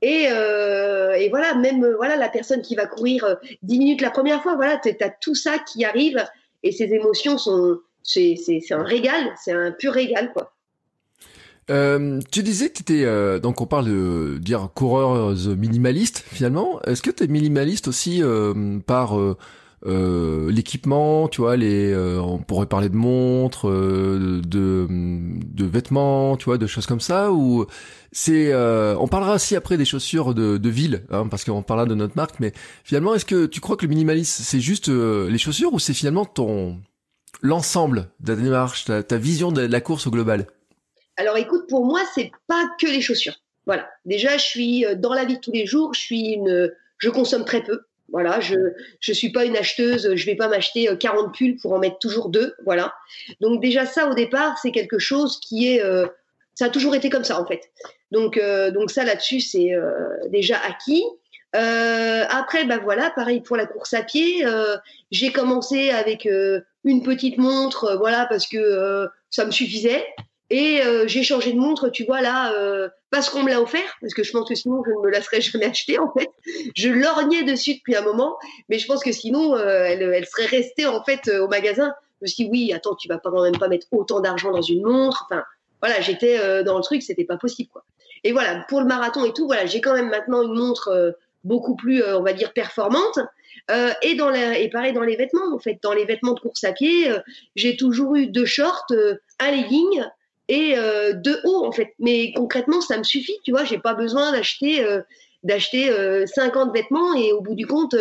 Et, et voilà, même voilà la personne qui va courir 10 minutes la première fois, voilà, tu as tout ça qui arrive et ces émotions sont, c'est un régal, c'est un pur régal quoi. Euh, tu disais que tu étais, euh, donc on parle de dire coureuse minimaliste finalement. Est-ce que tu es minimaliste aussi euh, par euh, l'équipement, tu vois, les, on pourrait parler de montres, de, de vêtements, tu vois, de choses comme ça, ou c'est, on parlera aussi après des chaussures de, de ville, hein, parce qu'on parlera de notre marque, mais finalement, est-ce que tu crois que le minimalisme c'est juste les chaussures ou c'est finalement ton l'ensemble de ta démarche, ta, ta vision de la course au global? Alors écoute, pour moi, c'est pas que les chaussures. Voilà. Déjà, je suis euh, dans la vie de tous les jours, je suis une, je consomme très peu. Voilà, je je suis pas une acheteuse, je vais pas m'acheter 40 pulls pour en mettre toujours deux, voilà. Donc déjà ça au départ, c'est quelque chose qui est ça a toujours été comme ça en fait. Donc donc ça là-dessus c'est déjà acquis. Euh, après, bah voilà, pareil pour la course à pied. Euh, j'ai commencé avec euh, une petite montre, euh, voilà, parce que euh, ça me suffisait. Et j'ai changé de montre, tu vois là, parce qu'on me l'a offert, parce que je pense que sinon je ne me la serais jamais achetée en fait. Je lorgnais dessus depuis un moment, mais je pense que sinon elle, elle, serait restée en fait au magasin. Je me suis dit oui, attends, tu vas pas quand même pas mettre autant d'argent dans une montre. Enfin, voilà, j'étais dans le truc, c'était pas possible quoi. Et voilà, pour le marathon et tout, voilà, j'ai quand même maintenant une montre beaucoup plus, euh, on va dire, performante. Euh, et dans les, et pareil dans les vêtements, en fait, dans les vêtements de course à pied, euh, j'ai toujours eu deux shorts, un legging et deux hauts en fait. Mais concrètement, ça me suffit, tu vois. J'ai pas besoin d'acheter d'acheter 50 vêtements et au bout du compte,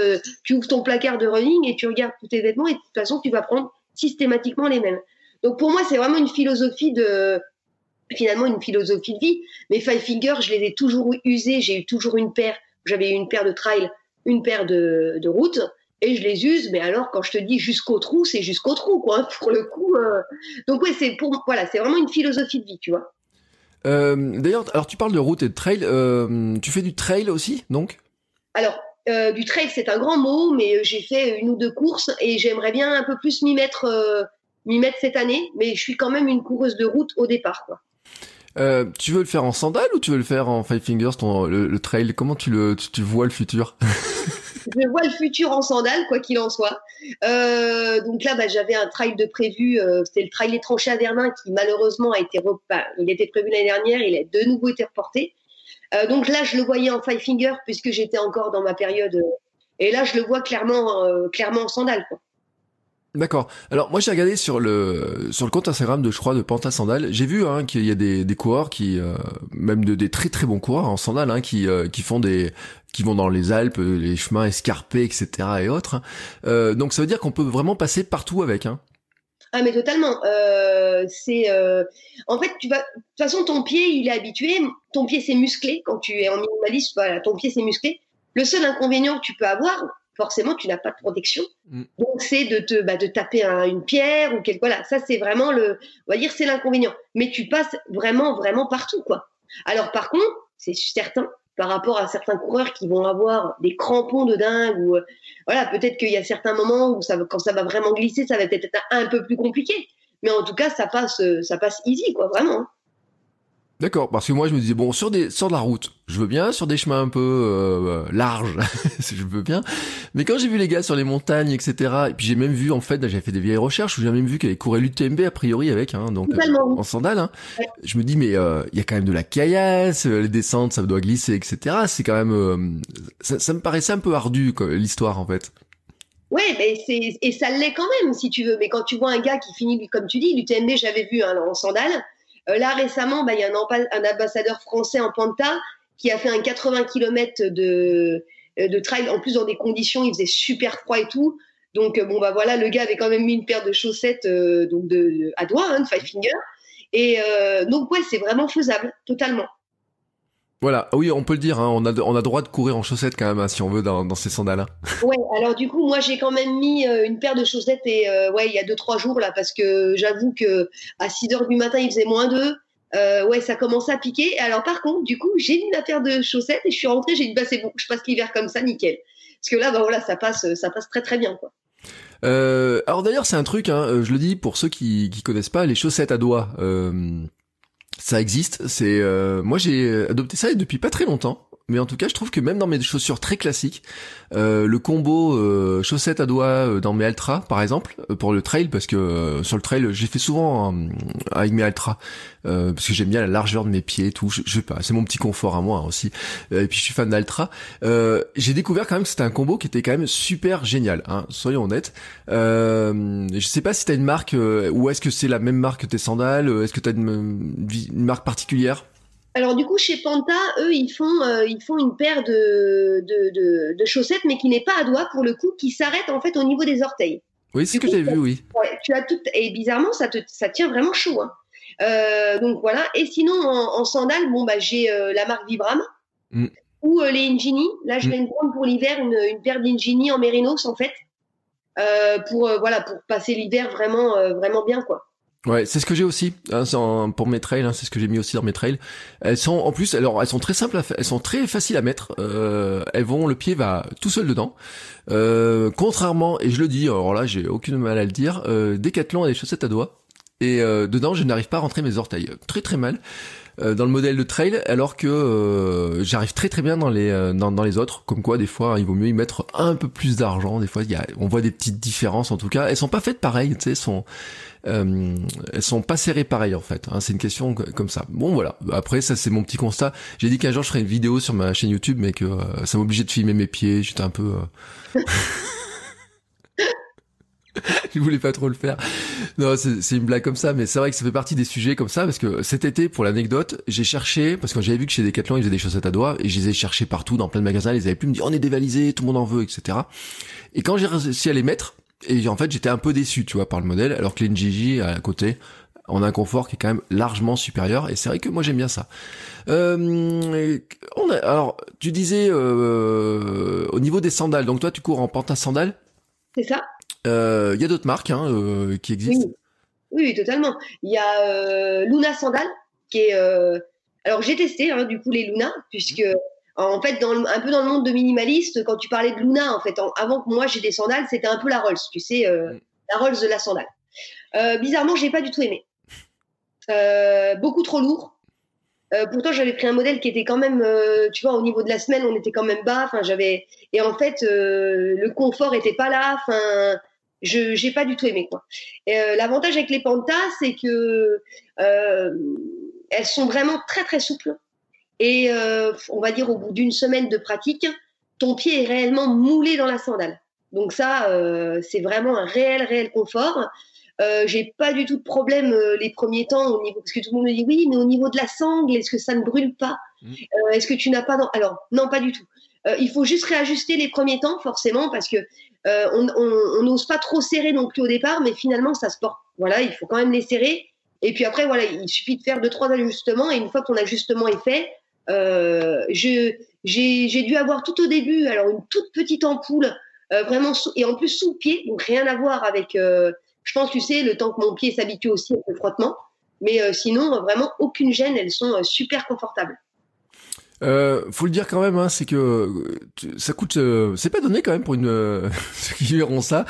tu ouvres ton placard de running et tu regardes tous tes vêtements et de toute façon, tu vas prendre systématiquement les mêmes. Donc pour moi, c'est vraiment une philosophie de finalement une philosophie de vie. Mes Five Fingers, je les ai toujours usés, j'ai eu toujours une paire j'avais une paire de trail, une paire de, de route, et je les use. Mais alors, quand je te dis jusqu'au trou, c'est jusqu'au trou, quoi. Pour le coup. Euh. Donc ouais, c'est pour voilà, c'est vraiment une philosophie de vie, tu vois. Euh, D'ailleurs, alors tu parles de route et de trail. Euh, tu fais du trail aussi, donc? Alors. Du trail, c'est un grand mot, mais j'ai fait une ou deux courses et j'aimerais bien un peu plus m'y mettre, m'y mettre cette année. Mais je suis quand même une coureuse de route au départ, quoi. Euh, tu veux le faire en sandales ou tu veux le faire en Five Fingers, ton, le, trail? Comment tu le, tu, vois le futur? Je vois le futur en sandales, quoi qu'il en soit. Euh, donc là, bah, j'avais un trail de prévu. Euh, C'était le trail des tranchées à Verdun qui malheureusement a été, il était prévu l'année dernière, il a de nouveau été reporté. Euh, donc là, je le voyais en Five Fingers puisque j'étais encore dans ma période. Et là, je le vois clairement, clairement en sandales. D'accord. Alors moi j'ai regardé sur le sur le compte Instagram de je crois de Panta Sandal, j'ai vu hein, qu'il y a des, coureurs qui même de, des très très bons coureurs en sandales hein, qui qui font des qui vont dans les Alpes, les chemins escarpés, etc. et autres. Euh, donc ça veut dire qu'on peut vraiment passer partout avec. Hein. Ah mais totalement. Euh, c'est en fait tu vas de toute façon ton pied il est habitué, ton pied c'est musclé quand tu es en minimaliste, voilà, ton pied c'est musclé. Le seul inconvénient que tu peux avoir, forcément tu n'as pas de protection. Mm. Donc c'est de te bah, de taper une pierre ou quelque voilà, ça c'est vraiment le on va dire c'est l'inconvénient. Mais tu passes vraiment vraiment partout quoi. Alors par contre, c'est certain par rapport à certains coureurs qui vont avoir des crampons de dingue ou euh, voilà, peut-être qu'il y a certains moments où ça quand ça va vraiment glisser, ça va peut-être être un peu plus compliqué. Mais en tout cas, ça passe ça passe easy quoi, vraiment. D'accord, parce que moi je me disais bon sur des sur de la route, je veux bien sur des chemins un peu euh, larges, je veux bien. Mais quand j'ai vu les gars sur les montagnes, etc. Et puis j'ai même vu en fait, j'avais fait des vieilles recherches où j'ai même vu qu'elle courait l'UTMB a priori avec, hein, donc euh, en sandales. Hein. Je me dis mais euh, il y a quand même de la caillasse, les descentes ça doit glisser, etc. C'est quand même ça, ça, me paraissait un peu ardu l'histoire en fait. Ouais, mais c'est et ça l'est quand même si tu veux. Mais quand tu vois un gars qui finit comme tu dis l'UTMB, j'avais vu hein, en sandales euh, là, récemment, bah, il y a un, ambassadeur français en Panta qui a fait un 80 km de, euh, de trail, en plus dans des conditions, il faisait super froid et tout. Donc, euh, bon, bah voilà, le gars avait quand même mis une paire de chaussettes donc de, à doigts, hein, de Five Finger. Et donc, ouais, c'est vraiment faisable, totalement. Voilà, oui, on peut le dire, hein, on, a, on a droit de courir en chaussettes quand même, hein, si on veut, dans, dans ces sandales. Hein. Ouais, alors du coup, moi j'ai quand même mis euh, une paire de chaussettes, et euh, ouais, il y a deux trois jours là, parce que j'avoue que à 6 heures du matin, il faisait moins 2. Euh, ouais, ça commençait à piquer. Alors par contre, du coup, j'ai mis la paire de chaussettes et je suis rentrée, j'ai dit, bah c'est bon, je passe l'hiver comme ça, nickel. Parce que là, bah voilà, ça passe, ça passe très très bien, quoi. Euh, alors d'ailleurs, c'est un truc, hein, je le dis pour ceux qui, qui connaissent pas, les chaussettes à doigts. Euh, ça existe. C'est euh, moi j'ai adopté ça depuis pas très longtemps. Mais en tout cas, je trouve que même dans mes chaussures très classiques, euh, le combo euh, chaussettes à doigts euh, dans mes Altra, par exemple, euh, pour le trail, parce que sur le trail, j'ai fait souvent avec mes Altra, parce que j'aime bien la largeur de mes pieds, tout. Je, sais pas, c'est mon petit confort à moi aussi. et puis je suis fan d'Altra. j'ai découvert quand même que c'était un combo qui était quand même super génial. Hein, soyons honnêtes. je sais pas si t'as une marque ou est-ce que c'est la même marque que tes sandales. Est-ce que t'as une, une marque particulière? Alors du coup, chez Panta, eux, ils font, euh, ils font une paire de, de, de, chaussettes, mais qui n'est pas à doigts pour le coup, qui s'arrête en fait au niveau des orteils. Oui, c'est ce que j'ai vu, oui. tu as tout, et bizarrement, ça te, ça tient vraiment chaud. Hein. Euh, donc voilà. Et sinon, en, en sandales, bon bah j'ai euh, la marque Vibram. Mm. ou les Ingini. Là, je vais me prendre pour l'hiver une, une paire d'Ingini en mérinos en fait, pour voilà pour passer l'hiver vraiment vraiment bien quoi. Ouais, c'est ce que j'ai aussi hein, pour mes trails. Hein, c'est ce que j'ai mis aussi dans mes trails. Elles sont en plus, alors elles sont très simples, à elles sont très faciles à mettre. Euh, elles vont, le pied va tout seul dedans. Euh, contrairement, et je le dis, alors là, j'ai aucune mal à le dire. Euh, Decathlon a des chaussettes à doigts et euh, dedans, je n'arrive pas à rentrer mes orteils. Très très mal. Euh, dans le modèle de trail, alors que euh, j'arrive très très bien dans les euh, dans, dans, les autres. Comme quoi, des fois, il vaut mieux y mettre un peu plus d'argent. Des fois, y a, on voit des petites différences. En tout cas, elles sont pas faites pareil. Tu sais, sont elles sont pas serrées pareil en fait. Hein, c'est une question comme ça. Bon voilà. Après, ça c'est mon petit constat. J'ai dit qu'un jour je ferais une vidéo sur ma chaîne YouTube, mais que ça m'obligeait de filmer mes pieds. J'étais un peu je voulais pas trop le faire. Non, c'est une blague comme ça, mais c'est vrai que ça fait partie des sujets comme ça, parce que cet été, pour l'anecdote, j'ai cherché, parce que j'avais vu que chez Decathlon, ils faisaient des chaussettes à doigts, et je les ai cherchées partout, dans plein de magasins, ils avaient plus me dire, on est dévalisé, tout le monde en veut, etc. Et quand j'ai réussi à les mettre, et en fait, j'étais un peu déçu, tu vois, par le modèle, alors que les NGJ, à côté, a un confort qui est quand même largement supérieur, et c'est vrai que moi j'aime bien ça. Euh, on a, alors, tu disais, euh, au niveau des sandales, donc toi tu cours en pantin sandales? C'est ça. Euh, il y a d'autres marques hein, euh, qui existent. Oui. totalement. Il y a euh, Luna Sandal, qui est. Alors j'ai testé hein, du coup les Luna, puisque mhm. en fait, dans un peu dans le monde de minimaliste, quand tu parlais de Luna, en fait, avant que moi j'ai des sandales, c'était un peu la Rolls, tu sais, la Rolls de la sandale. bizarrement, j'ai pas du tout aimé. beaucoup trop lourd. pourtant, j'avais pris un modèle qui était quand même, tu vois, au niveau de la semelle, on était quand même bas. Enfin, j'avais et en fait, le confort était pas là. Enfin, je j'ai pas du tout aimé quoi. Euh, l'avantage avec les pantas, c'est que euh, elles sont vraiment très très souples et euh, on va dire au bout d'une semaine de pratique, ton pied est réellement moulé dans la sandale. Donc ça, c'est vraiment un réel réel confort. j'ai pas du tout de problème les premiers temps au niveau parce que tout le monde me dit oui, mais au niveau de la sangle, est-ce que ça ne brûle pas? Mmh. Est-ce que tu n'as pas alors non pas du tout. Il faut juste réajuster les premiers temps forcément parce que euh, on n'ose pas trop serrer non plus au départ, mais finalement, ça se porte. Voilà, il faut quand même les serrer. Et puis après, voilà, il suffit de faire deux, trois ajustements. Et une fois que ton ajustement est fait, euh, j'ai dû avoir tout au début, alors une toute petite ampoule, euh, vraiment, et en plus sous le pied, donc rien à voir avec, je pense, tu sais, le temps que mon pied s'habitue aussi au frottement. Mais sinon, vraiment, aucune gêne, elles sont super confortables. Euh, faut le dire quand même, hein, c'est que ça coûte, euh, c'est pas donné quand même pour une euh, ceux qui verront ça.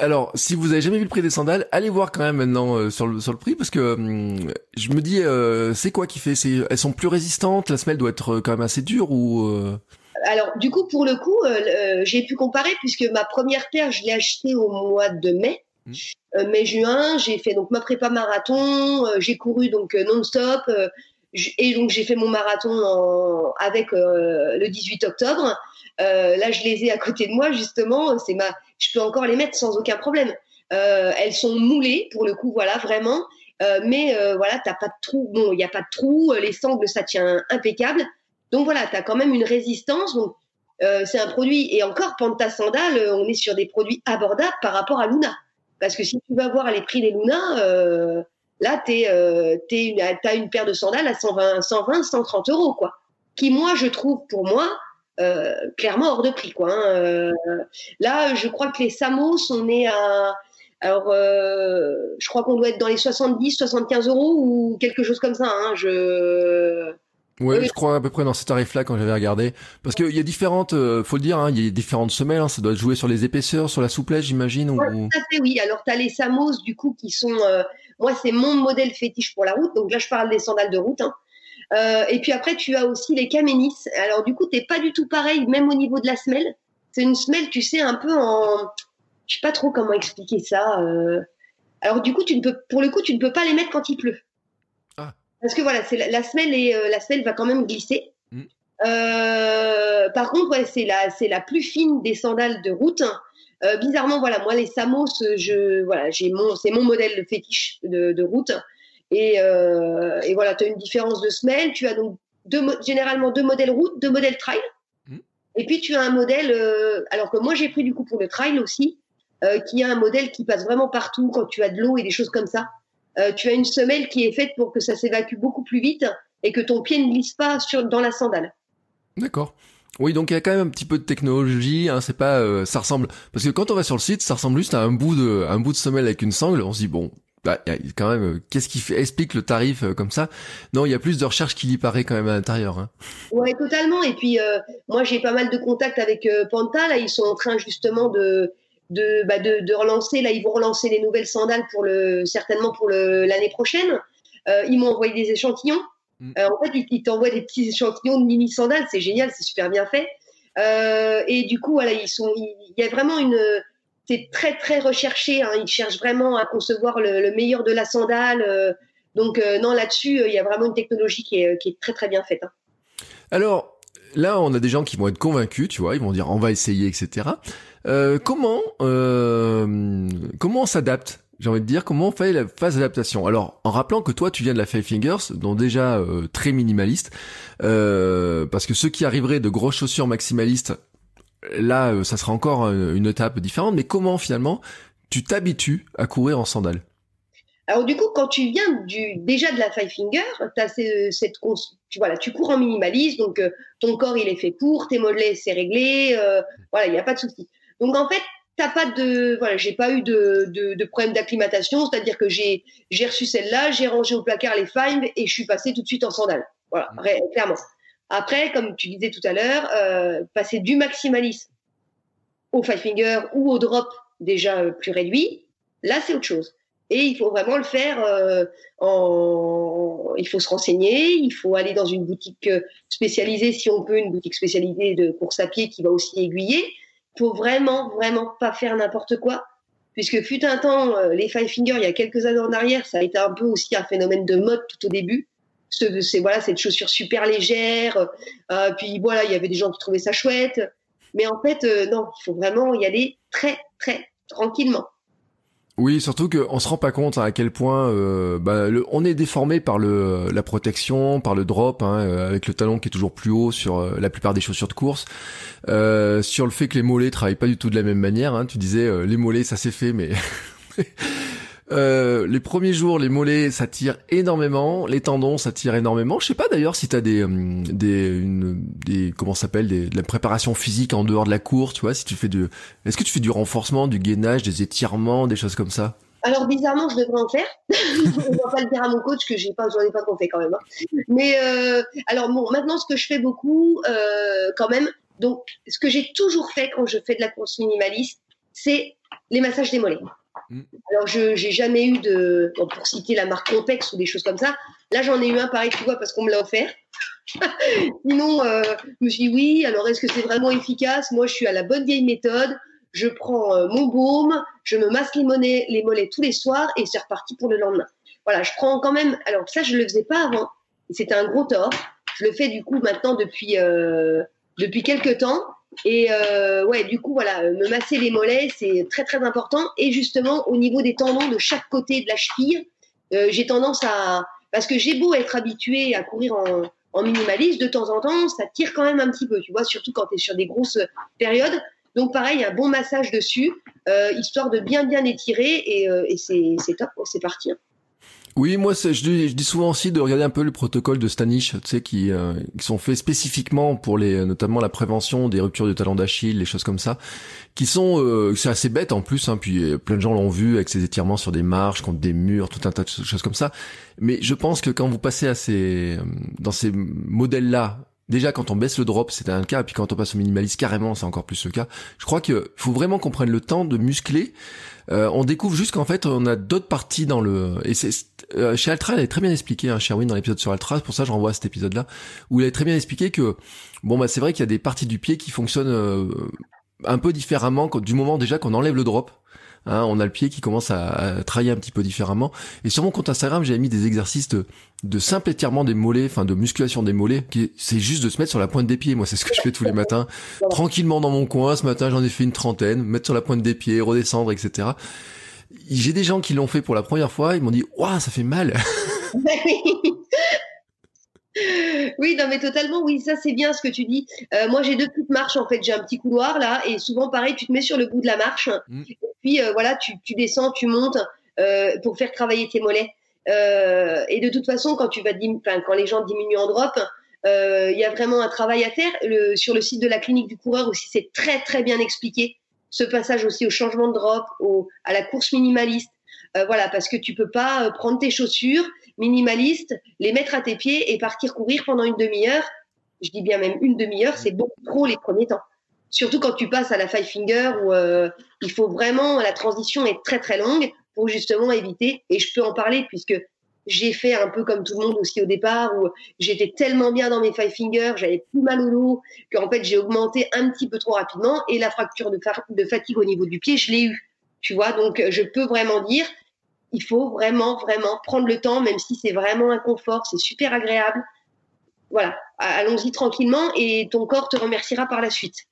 alors, si vous avez jamais vu le prix des sandales, allez voir quand même maintenant euh, sur le sur le prix parce que hum, je me dis, c'est quoi qui fait C'est elles sont plus résistantes, la semelle doit être quand même assez dure ou alors, du coup, pour le coup, j'ai pu comparer puisque ma première paire, je l'ai achetée au mois de mai. Mmh. mai-juin, j'ai fait donc ma prépa marathon, j'ai couru donc non-stop, et donc j'ai fait mon marathon avec euh, le 18 octobre. Euh, là, je les ai à côté de moi justement. C'est ma, je peux encore les mettre sans aucun problème. Euh, elles sont moulées pour le coup, voilà vraiment. mais voilà, t'as pas de trou. Bon, il n'y a pas de trou. Les sangles, ça tient impeccable. Donc voilà, tu as quand même une résistance. Donc c'est un produit. Et encore, Panta Sandal, on est sur des produits abordables par rapport à Luna. Parce que si tu vas voir les prix des Luna, Là, tu euh, as une paire de sandales à 120, 120 130 euros, quoi. Qui, moi, je trouve, pour moi, euh, clairement hors de prix, quoi. Hein. Euh, là, je crois que les Samos, on est à. Alors, je crois qu'on doit être dans les 70, 75 euros ou quelque chose comme ça. Hein. Je. Ouais, je crois à peu près dans ce tarif-là quand j'avais regardé. Parce qu'il y a différentes, faut le dire, hein, il y a différentes semelles, hein, ça doit jouer sur les épaisseurs, sur la souplesse, j'imagine. Ou... tout à fait, oui. Alors, tu as les Samos, du coup, qui sont moi, c'est mon modèle fétiche pour la route. Donc là, je parle des sandales de route. Hein. Euh, et puis après, tu as aussi les Caménis. Alors du coup, tu n'es pas du tout pareil, même au niveau de la semelle. C'est une semelle, tu sais, un peu en... Je sais pas trop comment expliquer ça. Euh. Alors du coup, tu ne peux, pour le coup, tu ne peux pas les mettre quand il pleut. Ah. Parce que voilà, c'est la, semelle et euh, la semelle va quand même glisser. Mm. par contre, ouais, c'est la, c'est la plus fine des sandales de route. Euh, bizarrement, voilà, moi les Samos, je, voilà, j'ai mon, c'est mon modèle fétiche de, route. Et, euh, et voilà, tu as une différence de semelle. Tu as donc deux, généralement deux modèles route, deux modèles trail. Mmh. Et puis tu as un modèle, euh, alors que moi j'ai pris du coup pour le trail aussi, qui a un modèle qui passe vraiment partout quand tu as de l'eau et des choses comme ça. tu as une semelle qui est faite pour que ça s'évacue beaucoup plus vite et que ton pied ne glisse pas sur, dans la sandale. D'accord. Oui, donc il y a quand même un petit peu de technologie. Hein, c'est pas, euh, ça ressemble parce que quand on va sur le site, ça ressemble juste à un bout de, un bout de semelle avec une sangle. On se dit bon, bah, quand même, euh, qu'est-ce qui explique le tarif euh, comme ça? Non, il y a plus de recherche qu'il y paraît quand même à l'intérieur. Hein. Ouais, totalement. Et puis moi, j'ai pas mal de contacts avec Panta. Là, ils sont en train justement de de, bah, de, de relancer. Là, ils vont relancer les nouvelles sandales pour le, certainement pour l'année prochaine. ils m'ont envoyé des échantillons. Mm. Euh, en fait, il, t'envoie des petits échantillons de mini sandales, c'est génial, c'est super bien fait. Euh, et du coup, voilà, ils sont, il y a vraiment une, c'est très très recherché. Hein, ils cherchent vraiment à concevoir le, meilleur de la sandale. Euh, donc non, là-dessus, il y a vraiment une technologie qui est, qui est très très bien faite. Hein. Alors, là, on a des gens qui vont être convaincus, tu vois, ils vont dire on va essayer, etc. Euh, comment euh, comment on s'adapte j'ai envie de dire, comment on fait la phase d'adaptation? Alors, en rappelant que toi, tu viens de la Five Fingers, donc déjà euh, très minimaliste, euh, parce que ceux qui arriveraient de grosses chaussures maximalistes, là, euh, ça sera encore une étape différente. Mais comment finalement tu t'habitues à courir en sandales? Alors du coup, quand tu viens du déjà de la Five Finger, as cette tu voilà, tu cours en minimaliste, donc ton corps il est fait pour, tes mollets c'est réglé, voilà, il n'y a pas de souci. Donc en fait, t'as pas de voilà j'ai pas eu de, de, de problème d'acclimatation c'est à dire que j'ai j'ai reçu celle-là j'ai rangé au placard les fives et je suis passée tout de suite en sandales. Voilà mmh. clairement. Après comme tu disais tout à l'heure euh, passer du maximalisme au five finger ou au drop déjà euh, plus réduit là c'est autre chose. Et il faut vraiment le faire euh, en il faut se renseigner il faut aller dans une boutique euh, spécialisée si on peut une boutique spécialisée de course à pied qui va aussi aiguiller faut vraiment, vraiment pas faire n'importe quoi. Puisque fut un temps, euh, les Five Fingers, il y a quelques années en arrière, ça a été un peu aussi un phénomène de mode tout au début. C'est voilà, cette chaussure super légère. Euh, puis voilà, il y avait des gens qui trouvaient ça chouette. Mais en fait, euh, non, il faut vraiment y aller très, très tranquillement. Oui, surtout qu'on se rend pas compte à quel point euh, bah, on est déformé par le la protection, par le drop, hein, euh, avec le talon qui est toujours plus haut sur euh, la plupart des chaussures de course, sur le fait que les mollets travaillent pas du tout de la même manière. Hein, tu disais les mollets, ça s'est fait, mais Euh, les premiers jours, les mollets, ça tire énormément. Les tendons, ça tire énormément. Je sais pas d'ailleurs si t'as des, euh, des, une, des, comment s'appelle, de la préparation physique en dehors de la course, tu vois. Si tu fais du, est-ce que tu fais du renforcement, du gainage, des étirements, des choses comme ça? Alors bizarrement, je devrais en faire. je ne vais pas le dire à mon coach que j'ai pas, j'en ai pas qu'on fait quand même. Hein. Mais euh, alors bon, maintenant ce que je fais beaucoup, quand même. Donc, ce que j'ai toujours fait quand je fais de la course minimaliste, c'est les massages des mollets. Mm. Alors, je j'ai jamais eu de, pour citer la marque Compex ou des choses comme ça. Là, j'en ai eu un pareil, tu vois, parce qu'on me l'a offert. Sinon, euh, je me suis dit oui. Alors, est-ce que c'est vraiment efficace? Moi, je suis à la bonne vieille méthode. Je prends euh, mon baume, je me masque les, mollets, les mollets tous les soirs et c'est reparti pour le lendemain. Voilà, je prends quand même. Alors ça, je le faisais pas avant. C'était un gros tort. Je le fais du coup maintenant depuis euh, depuis quelques temps. Et euh, ouais, du coup, voilà, me masser les mollets, c'est très très important. Et justement, au niveau des tendons de chaque côté de la cheville, euh, j'ai tendance à, parce que j'ai beau être habitué à courir en, en, minimaliste, de temps en temps, ça tire quand même un petit peu, tu vois, surtout quand tu es sur des grosses périodes. Donc pareil, un bon massage dessus, euh, histoire de bien bien étirer, et, euh, et c'est top, c'est parti. Hein. Oui, moi, je dis, je dis, souvent aussi de regarder un peu le protocole de Stanish, tu sais, qui, euh, qui sont faits spécifiquement pour les, notamment la prévention des ruptures de talon d'Achille, les choses comme ça, qui sont, euh, c'est assez bête en plus, hein, puis euh, plein de gens l'ont vu avec ces étirements sur des marches, contre des murs, tout un tas de choses comme ça. Mais je pense que quand vous passez à ces, dans ces modèles-là, Déjà, quand on baisse le drop, c'est un cas, et puis quand on passe au minimaliste, carrément, c'est encore plus le cas. Je crois qu'il faut vraiment qu'on prenne le temps de muscler. Euh, on découvre juste qu'en fait, on a d'autres parties dans le... Et c'est euh, chez Altra, elle est très bien expliqué, hein, Sherwin, dans l'épisode sur Altra, pour ça je renvoie à cet épisode-là, où il a très bien expliqué que, bon, bah c'est vrai qu'il y a des parties du pied qui fonctionnent euh, un peu différemment du moment déjà qu'on enlève le drop. Hein, on a le pied qui commence à, travailler un petit peu différemment. Et sur mon compte Instagram, j'avais mis des exercices de, simple étirement des mollets, enfin de musculation des mollets. Qui c'est juste de se mettre sur la pointe des pieds. Moi, c'est ce que je fais tous les matins, tranquillement dans mon coin. Ce matin, j'en ai fait une trentaine, mettre sur la pointe des pieds, redescendre, etc. J'ai des gens qui l'ont fait pour la première fois. Ils m'ont dit, waouh, ça fait mal. oui, non, mais totalement, oui, ça c'est bien ce que tu dis. Euh, moi, j'ai deux petites marches en fait. J'ai un petit couloir là, et souvent, pareil, tu te mets sur le bout de la marche, mm. et puis euh, voilà, tu, tu, descends, tu montes euh, pour faire travailler tes mollets. et de toute façon, quand tu vas quand les gens diminuent en drop, Il y a vraiment un travail à faire. Le, sur le site de la clinique du coureur aussi, c'est très très bien expliqué. Ce passage aussi au changement de drop, au, à la course minimaliste. voilà, parce que tu peux pas prendre tes chaussures minimalistes, les mettre à tes pieds et partir courir pendant une demi-heure. Je dis bien même une demi-heure, c'est beaucoup trop les premiers temps surtout quand tu passes à la five finger où euh, il faut vraiment la transition est très très longue pour justement éviter et je peux en parler puisque j'ai fait un peu comme tout le monde aussi au départ où j'étais tellement bien dans mes five fingers, j'avais plus mal au dos qu'en fait j'ai augmenté un petit peu trop rapidement et la fracture de, de fatigue au niveau du pied, je l'ai eu. Tu vois, donc je peux vraiment dire, il faut vraiment, vraiment prendre le temps, même si c'est vraiment un confort, c'est super agréable. Voilà, allons-y tranquillement et ton corps te remerciera par la suite.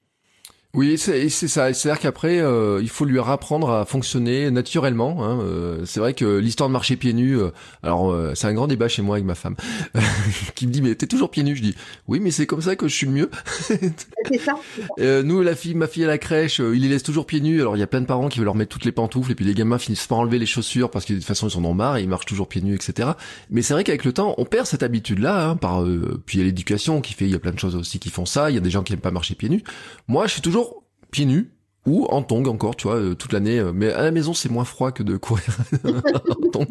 Oui, c'est ça. C'est-à-dire qu'après, euh, il faut lui apprendre à fonctionner naturellement. Hein. Euh, c'est vrai que l'histoire de marcher pieds nus, euh, alors c'est un grand débat chez moi avec ma femme, qui me dit mais t'es toujours pieds nus? Je dis oui, mais c'est comme ça que je suis le mieux. c'est ça. nous, la fille, ma fille à la crèche, il les laisse toujours pieds nus. Alors il y a plein de parents qui veulent leur mettre toutes les pantoufles et puis les gamins finissent par enlever les chaussures parce que de toute façon ils en ont marre et ils marchent toujours pieds nus, etc. Mais c'est vrai qu'avec le temps, on perd cette habitude-là. Hein, par puis il y a l'éducation qui fait, il y a plein de choses aussi qui font ça. Il y a des gens qui aiment pas marcher pieds nus. Moi, je suis toujours pieds nus ou en tongs encore, tu vois, euh, toute l'année. Euh, mais à la maison, c'est moins froid que de courir en tongs.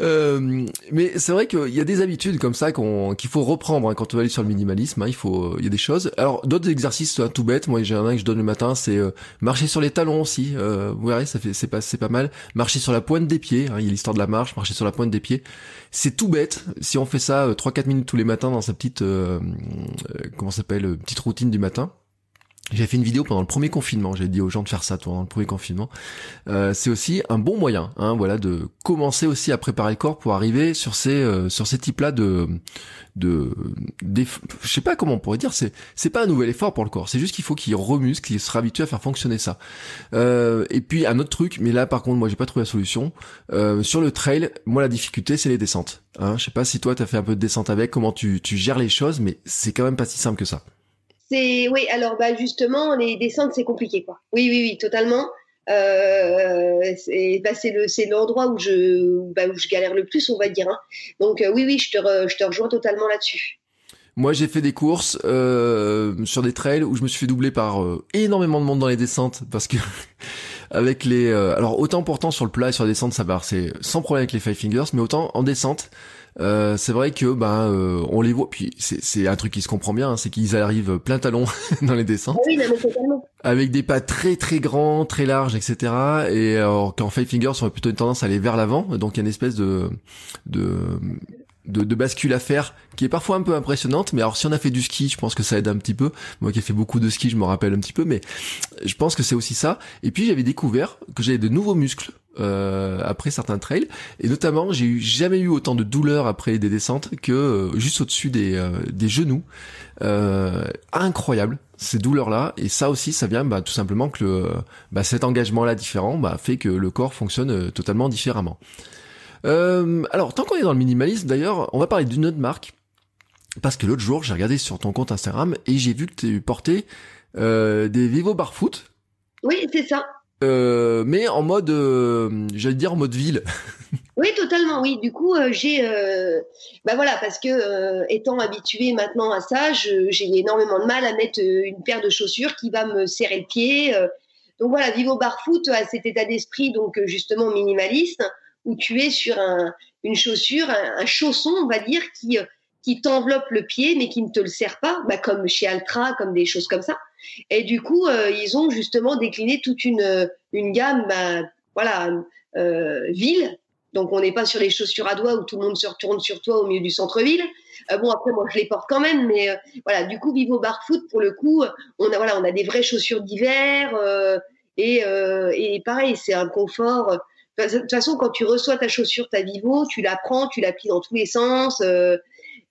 Euh, mais c'est vrai qu'il y a des habitudes comme ça qu'on qu'il faut reprendre hein, quand on va aller sur le minimalisme. Hein, il faut, il y a des choses. Alors d'autres exercices tout bêtes. Moi, j'ai un que je donne le matin, c'est marcher sur les talons aussi. vous verrez, ça fait, c'est pas, c'est pas mal. Marcher sur la pointe des pieds. Hein, il y a l'histoire de la marche. Marcher sur la pointe des pieds. C'est tout bête. Si on fait ça 3-4 minutes tous les matins dans sa petite, comment s'appelle, petite routine du matin j'ai fait une vidéo pendant le premier confinement. J'ai dit aux gens de faire ça pendant le premier confinement. Euh, c'est aussi un bon moyen, hein, voilà, de commencer aussi à préparer le corps pour arriver sur ces euh, sur ces types-là de de je sais pas comment on pourrait dire. C'est c'est pas un nouvel effort pour le corps. C'est juste qu'il faut qu'il remuscle, qu'il sera habitué à faire fonctionner ça. Euh, et puis un autre truc, mais là par contre moi j'ai pas trouvé la solution. Euh, sur le trail, moi la difficulté c'est les descentes. Hein, je sais pas si toi t'as fait un peu de descente avec, comment tu tu gères les choses, mais c'est quand même pas si simple que ça oui, alors bah justement les descentes c'est compliqué quoi. Oui oui oui totalement. Euh, bah, c'est le c'est l'endroit où je bah, où je galère le plus on va dire. Hein. Donc euh, oui oui je te rejoins totalement là-dessus. Moi, j'ai fait des courses euh, sur des trails où je me suis fait doubler par énormément de monde dans les descentes parce que avec les alors autant pourtant sur le plat et sur la descente ça va c'est sans problème avec les five fingers, mais autant en descente euh, c'est vrai que ben euh, on les voit puis c'est un truc qui se comprend bien hein, c'est qu'ils arrivent plein talon dans les descentes oui, non, avec des pas très très grands très larges etc et alors qu'en five fingers on a plutôt une tendance à aller vers l'avant donc il y a une espèce de de de, de, bascule à faire qui est parfois un peu impressionnante mais alors si on a fait du ski je pense que ça aide un petit peu. Moi qui ai fait beaucoup de ski je me rappelle un petit peu mais je pense que c'est aussi ça. Et puis j'avais découvert que j'avais de nouveaux muscles euh, après certains trails. Et notamment j'ai eu jamais eu autant de douleur après des descentes que euh, juste au-dessus des, euh, des genoux. Incroyable ces douleurs là et ça aussi ça vient bah, tout simplement que le, bah, cet engagement là différent bah, fait que le corps fonctionne totalement différemment euh, alors, tant qu'on est dans le minimalisme, d'ailleurs, on va parler d'une autre marque. Parce que l'autre jour, j'ai regardé sur ton compte Instagram et j'ai vu que tu portais euh, des Vivo Barfoot. Oui, c'est ça. Euh, mais en mode, euh, j'allais dire en mode ville. oui, totalement. Oui, du coup, euh, j'ai, euh, bah voilà, parce que étant habitué maintenant à ça, j'ai énormément de mal à mettre une paire de chaussures qui va me serrer le pied. donc voilà, Vivo Barfoot a cet état d'esprit donc justement minimaliste où tu es sur un, une chaussure, un, chausson, on va dire, qui, qui t'enveloppe le pied, mais qui ne te le sert pas, bah, comme chez Altra, comme des choses comme ça. Et du coup, euh, ils ont justement décliné toute une, une gamme, bah, voilà, euh, ville. Donc, on n'est pas sur les chaussures à doigts où tout le monde se retourne sur toi au milieu du centre-ville. Euh, bon, après, moi, je les porte quand même, mais euh, voilà. Du coup, Vivo Barfoot, pour le coup, on a voilà, on a des vraies chaussures d'hiver euh, et, et pareil, c'est un confort de toute façon, quand tu reçois ta chaussure, ta Vivo, tu la prends, tu la plies dans tous les sens. Euh,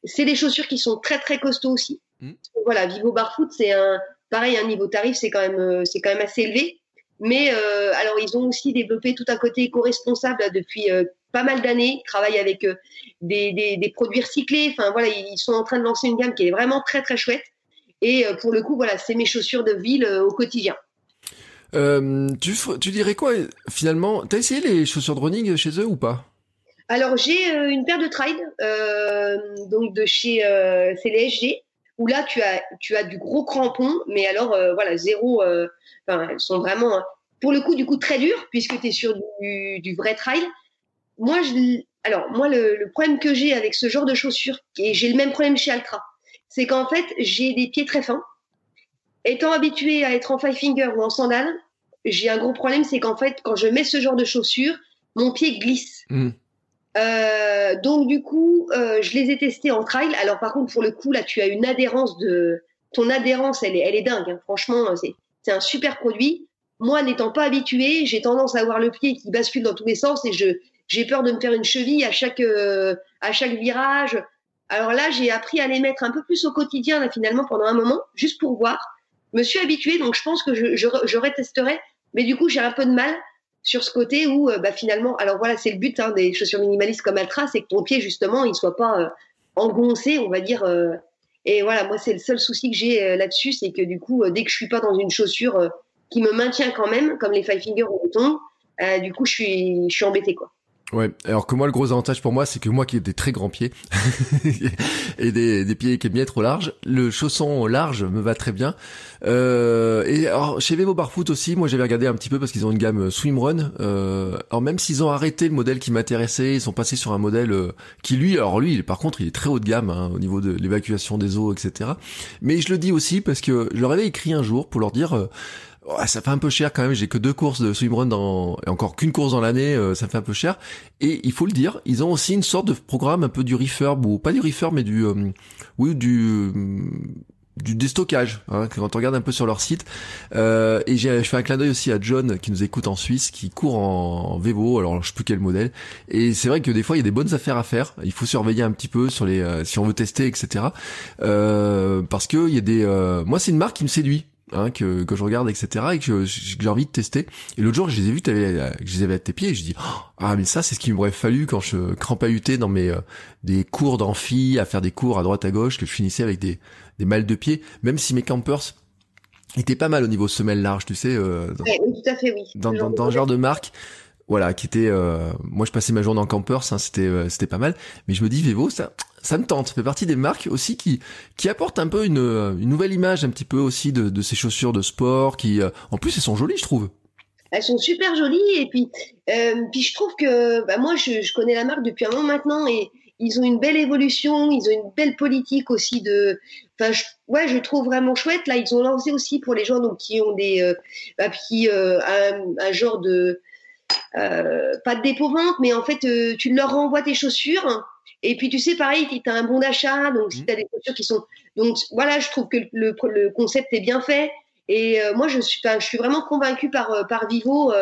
c'est des chaussures qui sont très très costauds aussi. Mm. Voilà, Vivo Barfoot, c'est un pareil, un niveau tarif, c'est quand même euh, c'est quand même assez élevé. Mais euh, alors, ils ont aussi développé tout un côté éco-responsable depuis pas mal d'années. Ils travaillent avec des, des, des, produits recyclés. Enfin voilà, ils sont en train de lancer une gamme qui est vraiment très très chouette. Et pour le coup, voilà, c'est mes chaussures de ville au quotidien. Euh, tu, dirais quoi finalement? T'as essayé les chaussures de running chez eux ou pas? Alors j'ai une paire de trail, donc de chez c'est les où là tu as tu as du gros crampon, mais alors voilà zéro. Enfin, elles sont vraiment pour le coup du coup très dures puisque tu es sur du, vrai trail. Moi alors moi le, problème que j'ai avec ce genre de chaussures et j'ai le même problème chez Altra, c'est qu'en fait j'ai des pieds très fins. Étant habitué à être en five finger ou en sandales, j'ai un gros problème, c'est qu'en fait quand je mets ce genre de chaussures, mon pied glisse. Mmh. Euh, donc du coup, euh, je les ai testés en trail. Alors par contre, pour le coup, là, tu as une adhérence de ton adhérence, elle est, elle est dingue. Hein. Franchement, c'est un super produit. Moi, n'étant pas habitué, j'ai tendance à avoir le pied qui bascule dans tous les sens et je j'ai peur de me faire une cheville à chaque euh, à chaque virage. Alors là, j'ai appris à les mettre un peu plus au quotidien là, finalement pendant un moment, juste pour voir. Me suis habituée, donc je pense que je, je, retesterai. Mais du coup, j'ai un peu de mal sur ce côté où euh, bah, finalement, alors voilà, c'est le but hein, des chaussures minimalistes comme Altra, c'est que ton pied justement, il soit pas euh, engoncé, on va dire. et voilà, moi, c'est le seul souci que j'ai là-dessus, c'est que du coup, dès que je suis pas dans une chaussure qui me maintient quand même, comme les Five Finger ou les du coup, je suis, je suis embêtée quoi. Ouais, alors que moi le gros avantage pour moi c'est que moi qui ai des très grands pieds et des, pieds qui aiment bien trop larges, le chausson large me va très bien. Euh, et alors chez Vevo Barfoot aussi, moi j'avais regardé un petit peu parce qu'ils ont une gamme swimrun. Euh, alors même s'ils ont arrêté le modèle qui m'intéressait, ils sont passés sur un modèle euh, qui lui, alors lui par contre il est très haut de gamme hein, au niveau de l'évacuation des eaux, etc. Mais je le dis aussi parce que je leur avais écrit un jour pour leur dire euh, ça fait un peu cher quand même. J'ai que deux courses de swimrun dans et encore qu'une course dans l'année, euh, ça fait un peu cher. Et il faut le dire, ils ont aussi une sorte de programme un peu du refurb ou pas du refurb, mais du euh, oui du du déstockage hein, quand on regarde un peu sur leur site. Euh, et j'ai je fais un clin d'œil aussi à John qui nous écoute en Suisse qui court en, Vevo alors je sais plus quel modèle. Et c'est vrai que des fois il y a des bonnes affaires à faire. Il faut surveiller un petit peu sur les si on veut tester etc euh, parce que il y a des moi c'est une marque qui me séduit Hein, que, que je regarde, etc. et que j'ai envie de tester. Et l'autre jour, je les ai vus, que je les avais à tes pieds, et je dis, oh, ah mais ça, c'est ce qui m'aurait fallu quand je crampahutais dans mes euh, des cours d'amphi, à faire des cours à droite à gauche, que je finissais avec des des mal de pied, même si mes campers étaient pas mal au niveau semelle large, tu sais. Euh, dans, oui, tout à fait, oui. Dans, dans, dans, genre de marque voilà, qui était, euh, moi je passais ma journée en campers, hein, c'était euh, c'était pas mal, mais je me dis Vevo, ça ça me tente, ça fait partie des marques aussi qui qui apportent un peu une, nouvelle image un petit peu aussi de, ces chaussures de sport, qui euh, en plus elles sont jolies, je trouve. Elles sont super jolies et puis puis je trouve que bah, moi je, connais la marque depuis un moment maintenant et ils ont une belle évolution, ils ont une belle politique aussi de. Enfin, je, ouais, je trouve vraiment chouette. Là, ils ont lancé aussi pour les gens donc qui ont des, bah, qui un, un, genre de euh, pas de dépôt-vente, mais en fait, euh, tu leur renvoies tes chaussures. Et puis, tu sais, pareil, tu as un bon d'achat, donc si mmh. tu as des chaussures qui sont. Donc, voilà, je trouve que le, le concept est bien fait. Et euh, moi, je suis, je suis vraiment convaincue par, par Vivo.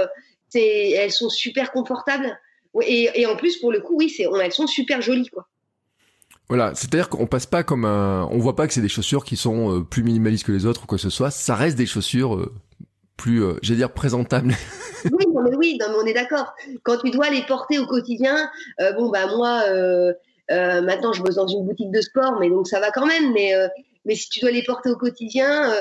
c'est elles sont super confortables. Et, et, en plus, pour le coup, oui, elles sont super jolies, quoi. Voilà, c'est-à-dire qu'on passe pas comme un, on voit pas que c'est des chaussures qui sont plus minimalistes que les autres ou quoi que ce soit. Ça reste des chaussures plus, euh, j'allais dire, présentable. oui, non, mais oui, non, mais on est d'accord. Quand tu dois les porter au quotidien, euh, bon, bah moi, euh, euh, maintenant, je bosse dans une boutique de sport, mais donc ça va quand même. Mais, mais si tu dois les porter au quotidien,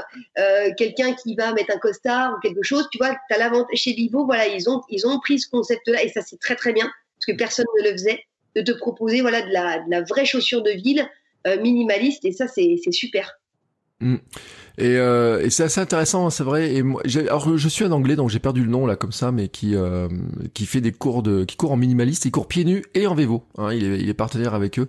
quelqu'un qui va mettre un costard ou quelque chose, tu vois, as l'avantage chez Vivo, voilà, ils ont, ils ont pris ce concept-là, et ça, c'est très, très bien, parce que personne ne le faisait, de te proposer, voilà, de la vraie chaussure de ville minimaliste, et ça, c'est super. Mm. Et, euh, et c'est assez intéressant, c'est vrai. Et moi, alors je suis un anglais, donc j'ai perdu le nom là comme ça, mais qui euh, qui fait des cours de, qui court en minimaliste, il court pieds nus et en vélo. Hein, il, est, il est partenaire avec eux.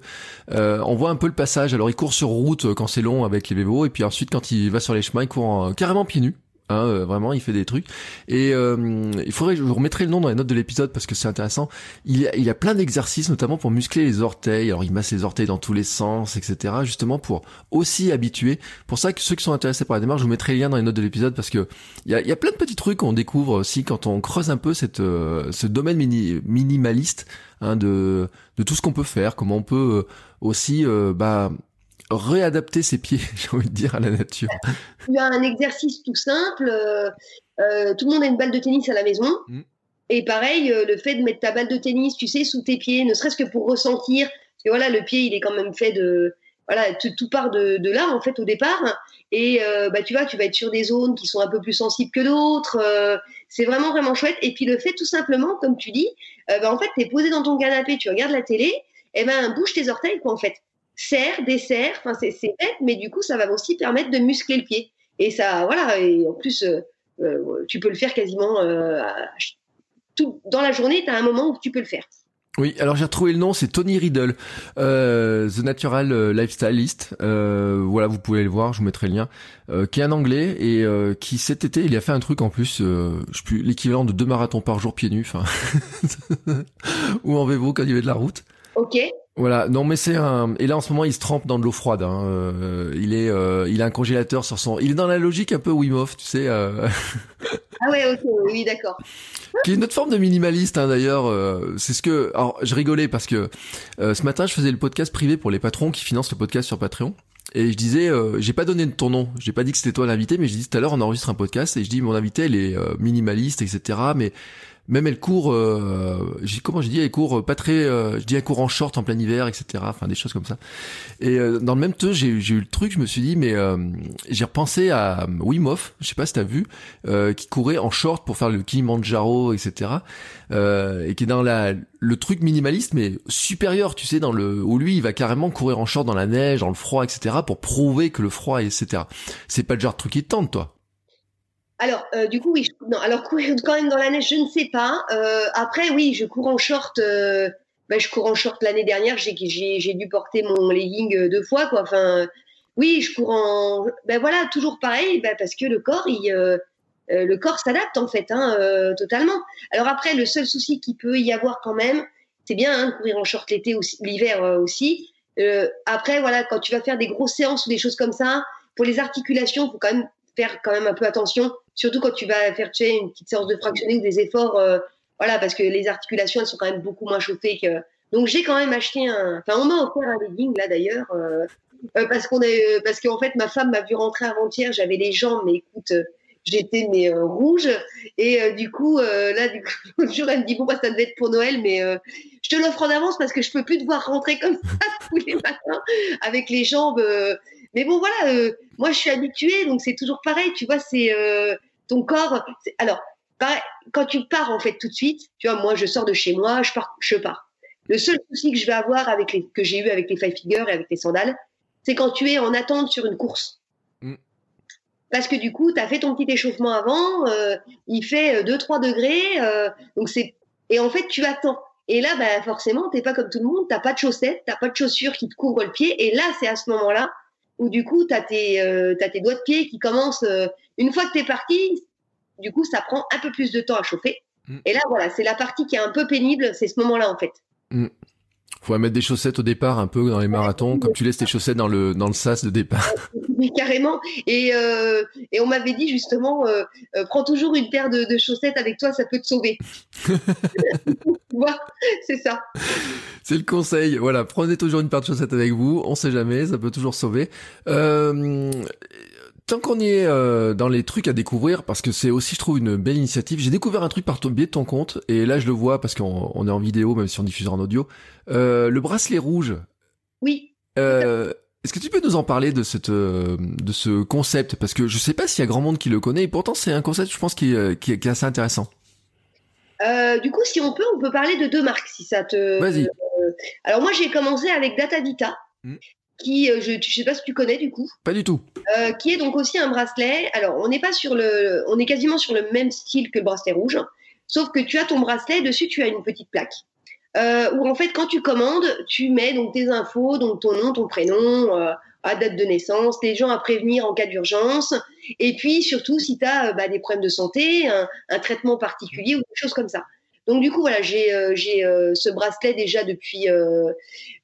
Euh, on voit un peu le passage. Alors il court sur route quand c'est long avec les vélos, et puis ensuite quand il va sur les chemins, il court carrément pieds nus. Hein, euh, vraiment, il fait des trucs. Et euh, il faudrait, je vous remettrai le nom dans les notes de l'épisode parce que c'est intéressant. Il a, il a plein d'exercices, notamment pour muscler les orteils. Alors, il masse les orteils dans tous les sens, etc. Justement pour aussi habituer. Pour ça ceux qui sont intéressés par la démarche, je vous mettrai les liens dans les notes de l'épisode parce que il y a, y a plein de petits trucs qu'on découvre aussi quand on creuse un peu cette, euh, ce domaine mini, minimaliste hein, de, de tout ce qu'on peut faire, comment on peut aussi bah réadapter ses pieds, j'ai envie de dire, à la nature. Il y a un exercice tout simple. Euh, euh, tout le monde a une balle de tennis à la maison. Mm. Et pareil, euh, le fait de mettre ta balle de tennis, tu sais, sous tes pieds, ne serait-ce que pour ressentir. Parce que voilà, le pied, il est quand même fait de. voilà, tout part de, de, là en fait au départ. Et euh, bah tu vois, tu vas être sur des zones qui sont un peu plus sensibles que d'autres. Euh, c'est vraiment vraiment chouette. Et puis le fait tout simplement, comme tu dis, euh, bah, en fait, t'es posé dans ton canapé, tu regardes la télé, et ben bouge tes orteils quoi en fait. Serre, desserre, enfin c'est bête, mais du coup ça va aussi permettre de muscler le pied. Et ça, voilà. Et en plus, tu peux le faire quasiment tout dans la journée. T'as un moment où tu peux le faire. Oui, alors j'ai retrouvé le nom, c'est Tony Riddle, euh, The Natural euh, Lifestylist. Euh, voilà, vous pouvez le voir, je vous mettrai le lien. Euh, qui est un Anglais et euh, qui cet été, il a fait un truc en plus, je plus, l'équivalent de deux marathons par jour pieds nus, enfin, ou en vélo quand il y avait de la route? Ok. Voilà, non mais c'est un et là en ce moment il se trempe dans de l'eau froide. Hein. Euh, il est, euh, il a un congélateur sur son. Il est dans la logique un peu Wim Hof, tu sais. Euh... ah ouais, ok, oui, d'accord. Qui est une autre forme de minimaliste hein, d'ailleurs. Euh, c'est ce que. Alors je rigolais parce que ce matin je faisais le podcast privé pour les patrons qui financent le podcast sur Patreon. Et je disais, j'ai pas donné ton nom, j'ai pas dit que c'était toi l'invité, mais je dis tout à l'heure on enregistre un podcast et je dis mon invité elle est minimaliste, etc. Mais même elle court, euh, comment j'ai dit, elle court pas très, euh, je dis elle court en short en plein hiver, etc. Enfin des choses comme ça. Et euh, dans le même temps, j'ai eu le truc, je me suis dit, mais euh, j'ai repensé à Wim Hof, je sais pas si t'as vu, qui courait en short pour faire le Kilimanjaro, etc. et qui est dans la le truc minimaliste, mais supérieur, tu sais, dans le où lui il va carrément courir en short dans la neige, dans le froid, etc. pour prouver que le froid, etc. C'est pas le genre de truc qui te tente, toi. Alors, euh, du coup, oui. non, alors courir quand même dans la neige, je ne sais pas. Euh, après, oui, je cours en short. Euh, ben, je cours en short l'année dernière. J'ai, j'ai, dû porter mon legging deux fois, quoi. Enfin, oui, je cours en. Ben voilà, toujours pareil, ben, parce que le corps, il, le corps s'adapte en fait, hein, totalement. Alors après, le seul souci qu'il peut y avoir quand même, c'est bien hein, courir en short l'été aussi, l'hiver aussi. après, voilà, quand tu vas faire des grosses séances ou des choses comme ça, pour les articulations, faut quand même faire quand même un peu attention, surtout quand tu vas faire tu une petite séance de fractionner ou des efforts, euh, voilà, parce que les articulations elles sont quand même beaucoup moins chauffées. Donc j'ai quand même acheté un, enfin on m'a offert un legging là d'ailleurs, euh, euh, parce qu'on parce qu'en fait ma femme m'a vu rentrer avant-hier, j'avais les jambes, mais écoute, j'étais mais rouge et du coup là du coup l'autre jour elle me dit bon bah ça devait être pour Noël, mais je te l'offre en avance parce que je peux plus devoir rentrer comme ça tous les matins avec les jambes mais bon, voilà, euh, moi, je suis habituée, donc c'est toujours pareil, tu vois, c'est euh, ton corps. Alors, quand tu pars, en fait, tout de suite, tu vois, moi, je sors de chez moi, je pars. Je pars. Le seul souci que je vais avoir avec les, que j'ai eu avec les five figures et avec les sandales, c'est quand tu es en attente sur une course. Mm. Parce que du coup, tu as fait ton petit échauffement avant, euh, il fait 2-3 degrés, donc c'est et en fait, tu attends. Et là, bah, forcément, t'es pas comme tout le monde, t'as pas de chaussettes, t'as pas de chaussures qui te couvrent le pied. Et là, c'est à ce moment-là où du coup, tu as, euh, tes doigts de pied qui commencent, euh, une fois que tu es parti, du coup, ça prend un peu plus de temps à chauffer. Mm. Et là, voilà, c'est la partie qui est un peu pénible, c'est ce moment-là, en fait. Mm. Faut mettre des chaussettes au départ, un peu dans les marathons, comme tu laisses tes chaussettes dans le dans le sas de départ. Oui, carrément. Et euh, et on m'avait dit justement, euh, euh, prends toujours une paire de, de, chaussettes avec toi, ça peut te sauver. c'est ça. C'est le conseil. Voilà, prenez toujours une paire de chaussettes avec vous. On sait jamais, ça peut toujours sauver. Tant qu'on y est euh, dans les trucs à découvrir, parce que c'est aussi, je trouve, une belle initiative. J'ai découvert un truc par ton biais de ton compte, et là je le vois parce qu'on est en vidéo, même si on diffuse en audio. Euh, le bracelet rouge. Oui. Euh, Est-ce que tu peux nous en parler de cette de ce concept? Parce que je sais pas s'il y a grand monde qui le connaît, et pourtant c'est un concept, je pense, qui, est, qui est assez intéressant. du coup, si on peut, on peut parler de deux marques, si ça te. Vas-y. alors moi, j'ai commencé avec DataVita. Hmm qui, euh, je ne sais pas si tu connais du coup. Pas du tout. Euh, qui est donc aussi un bracelet. Alors, on n'est pas sur le, on est quasiment sur le même style que le bracelet rouge, sauf que tu as ton bracelet dessus, tu as une petite plaque. Euh, où en fait, quand tu commandes, tu mets donc tes infos, donc ton nom, ton prénom, euh, à date de naissance, les gens à prévenir en cas d'urgence, et puis surtout si tu as bah, des problèmes de santé, un, un, traitement particulier ou des choses comme ça. Donc du coup voilà, j'ai euh, j'ai ce bracelet déjà depuis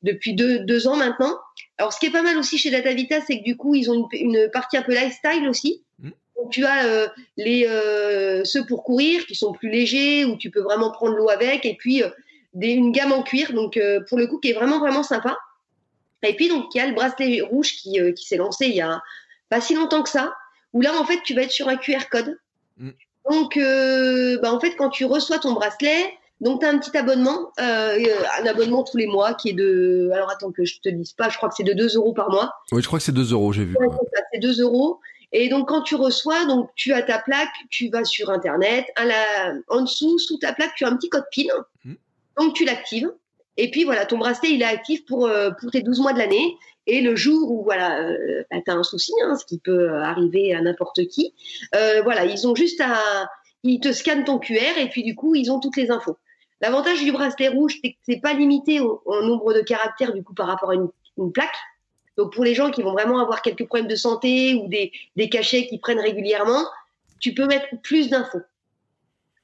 depuis deux, deux ans maintenant. Alors, ce qui est pas mal aussi chez DataVita, c'est que du coup, ils ont une, partie un peu lifestyle aussi. Mmh. Donc, tu as euh, les euh, ceux pour courir qui sont plus légers où tu peux vraiment prendre l'eau avec, et puis euh, des, une gamme en cuir, donc pour le coup qui est vraiment vraiment sympa. Et puis donc il y a le bracelet rouge qui, qui s'est lancé il y a pas si longtemps que ça, où là en fait tu vas être sur un QR code. Mmh. Donc bah, en fait quand tu reçois ton bracelet, Donc, tu as un petit abonnement, euh, un abonnement tous les mois qui est de. Alors, attends que je te dise pas, je crois que c'est de 2 euros par mois. Oui, je crois que c'est 2 euros, j'ai vu. c'est 2 euros. Et donc, quand tu reçois, donc tu as ta plaque, tu vas sur Internet. À la, en dessous, sous ta plaque, tu as un petit code PIN. Hmm. Donc, tu l'actives. Et puis, voilà, ton bracelet, il est actif pour, euh, pour tes 12 mois de l'année. Et le jour où voilà, euh, bah, tu as un souci, hein, ce qui peut arriver à n'importe qui, euh, voilà, ils ont juste à, ils te scannent ton QR et puis du coup, ils ont toutes les infos. L'avantage du bracelet rouge, c'est que c'est pas limité au, nombre de caractères du coup par rapport à une, plaque. Donc pour les gens qui vont vraiment avoir quelques problèmes de santé ou des, cachets qui prennent régulièrement, tu peux mettre plus d'infos.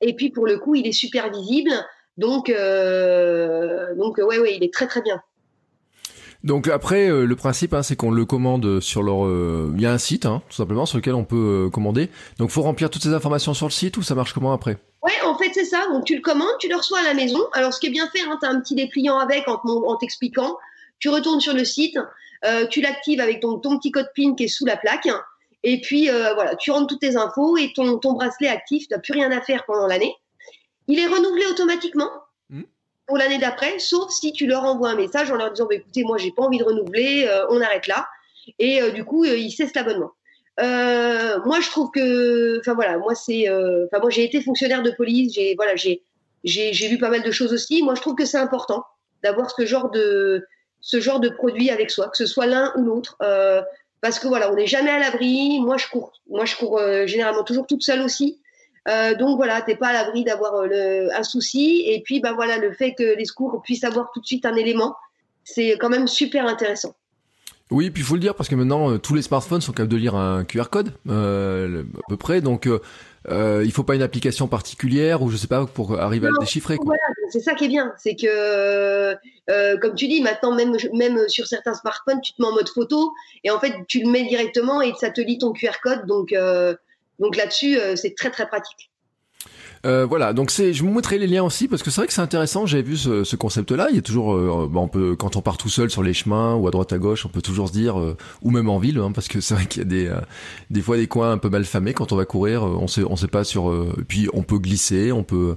Et puis pour le coup, il est super visible. Donc, euh, donc ouais, ouais, il est très très bien. Donc après, euh, le principe, hein, c'est qu'on le commande sur leur. Euh, il y a un site, hein, tout simplement, sur lequel on peut euh, commander. Donc faut remplir toutes ces informations sur le site ou ça marche comment après? Ouais, en fait c'est ça. Donc tu le commandes, tu le reçois à la maison. Alors ce qui est bien fait, hein, tu as un petit dépliant avec en, en t'expliquant. Tu retournes sur le site, tu l'actives avec ton, ton petit code PIN qui est sous la plaque. Et puis voilà, tu rentres toutes tes infos et ton, ton bracelet actif, tu n'as plus rien à faire pendant l'année. Il est renouvelé automatiquement pour l'année d'après, sauf si tu leur envoies un message en leur disant bah, écoutez, moi, j'ai pas envie de renouveler, euh, on arrête là. Et euh, du coup, euh, ils cessent l'abonnement. Moi, je trouve que, enfin voilà, moi c'est, enfin moi j'ai été fonctionnaire de police, j'ai voilà, j'ai j'ai vu pas mal de choses aussi. Moi, je trouve que c'est important d'avoir ce genre de ce genre de produit avec soi, que ce soit l'un ou l'autre, parce que voilà, on n'est jamais à l'abri. Moi, je cours, moi je cours généralement toujours toute seule aussi. Euh, donc voilà, t'es pas à l'abri d'avoir euh, un souci. Et puis bah voilà, le fait que les secours puissent avoir tout de suite un élément, c'est quand même super intéressant. Oui, puis il faut le dire parce que maintenant euh, tous les smartphones sont capables de lire un QR code à peu près, donc euh, il faut pas une application particulière ou je sais pas pour arriver à le déchiffrer. Voilà, c'est ça qui est bien, c'est que comme tu dis, maintenant même même sur certains smartphones, tu te mets en mode photo et en fait tu le mets directement et ça te lit ton QR code, donc donc là-dessus, euh, c'est très très pratique. Euh, voilà, donc c'est, je vous montrerai les liens aussi parce que c'est vrai que c'est intéressant. J'avais vu ce, ce concept-là. Il y a toujours, euh, on peut, quand on part tout seul sur les chemins ou à droite à gauche, on peut toujours se dire, ou même en ville, hein, parce que c'est vrai qu'il y a des, des fois des coins un peu mal famés quand on va courir. on sait, on sait pas sur. puis on peut glisser, on peut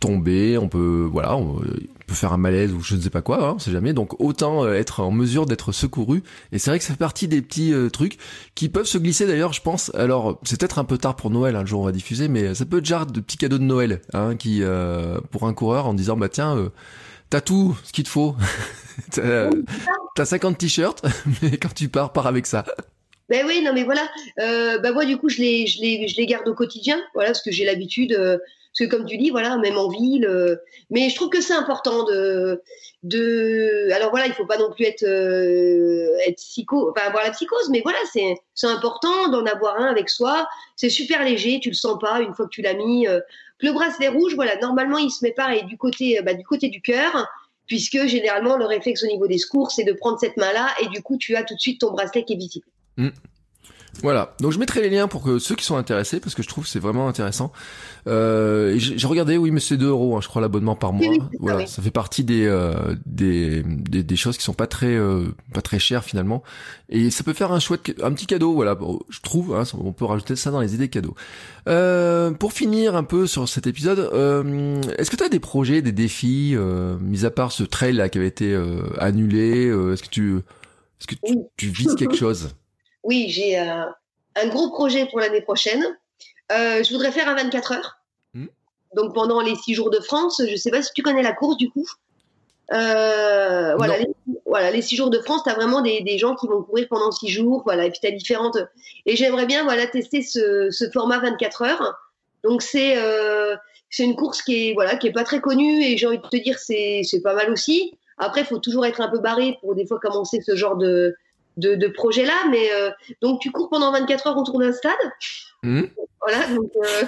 tomber, on peut, voilà, on, peut faire un malaise ou je ne sais pas quoi, hein, on sait jamais. Donc autant euh, être en mesure d'être secouru. Et c'est vrai que ça fait partie des petits euh, trucs qui peuvent se glisser d'ailleurs, je pense. Alors c'est peut-être un peu tard pour Noël, un hein, jour on va diffuser, mais ça peut être genre de petits cadeaux de Noël, hein, qui euh, pour un coureur en disant bah tiens, t'as tout ce qu'il te faut. t'as 50 t-shirts, mais quand tu pars, pars avec ça. Ben oui, non mais voilà. Euh, ben moi du coup je les, je les, je les garde au quotidien, voilà, parce que j'ai l'habitude. Parce que comme tu dis, voilà, même en ville. Euh, mais je trouve que c'est important de. Alors voilà, il faut pas non plus être, euh, être psycho, enfin avoir la psychose, mais voilà, c'est, important d'en avoir un avec soi. C'est super léger, tu le sens pas une fois que tu l'as mis. Euh. Le bracelet rouge, voilà, normalement il se met pareil du côté, bah, du côté du cœur puisque généralement le réflexe au niveau des secours, c'est de prendre cette main-là et du coup tu as tout de suite ton bracelet qui est visible. Mmh. Voilà, donc je mettrai les liens pour que ceux qui sont intéressés, parce que je trouve que c'est vraiment intéressant. Euh, j'ai regardé, oui, mais c'est 2 euros, hein, je crois, l'abonnement par mois. voilà, ça fait partie des, euh, des, des, choses qui sont pas très euh, pas très chères finalement, et ça peut faire un chouette, un petit cadeau, voilà. Je trouve, hein, on peut rajouter ça dans les idées cadeaux. Euh, pour finir un peu sur cet épisode, euh, est-ce que tu as des projets, des défis, euh, mis à part ce trail là qui avait été annulé, est-ce que tu est-ce que tu, tu vises quelque chose? Oui, j'ai un, gros projet pour l'année prochaine. Euh, je voudrais faire un 24 heures. Hmm. Donc pendant les six jours de France, je ne sais pas si tu connais la course du coup. Euh, voilà, les, voilà, les six jours de France, tu as vraiment des, gens qui vont courir pendant six jours, voilà, et puis tu as différentes. Et j'aimerais bien voilà, tester ce, format 24 heures. Donc c'est euh, c'est une course qui est voilà qui est pas très connue et j'ai envie de te dire c'est c'est pas mal aussi. Après, il faut toujours être un peu barré pour des fois commencer ce genre de de, de projet-là. Mais euh, donc, tu cours pendant 24 heures autour d'un stade. Mmh. Voilà, donc euh,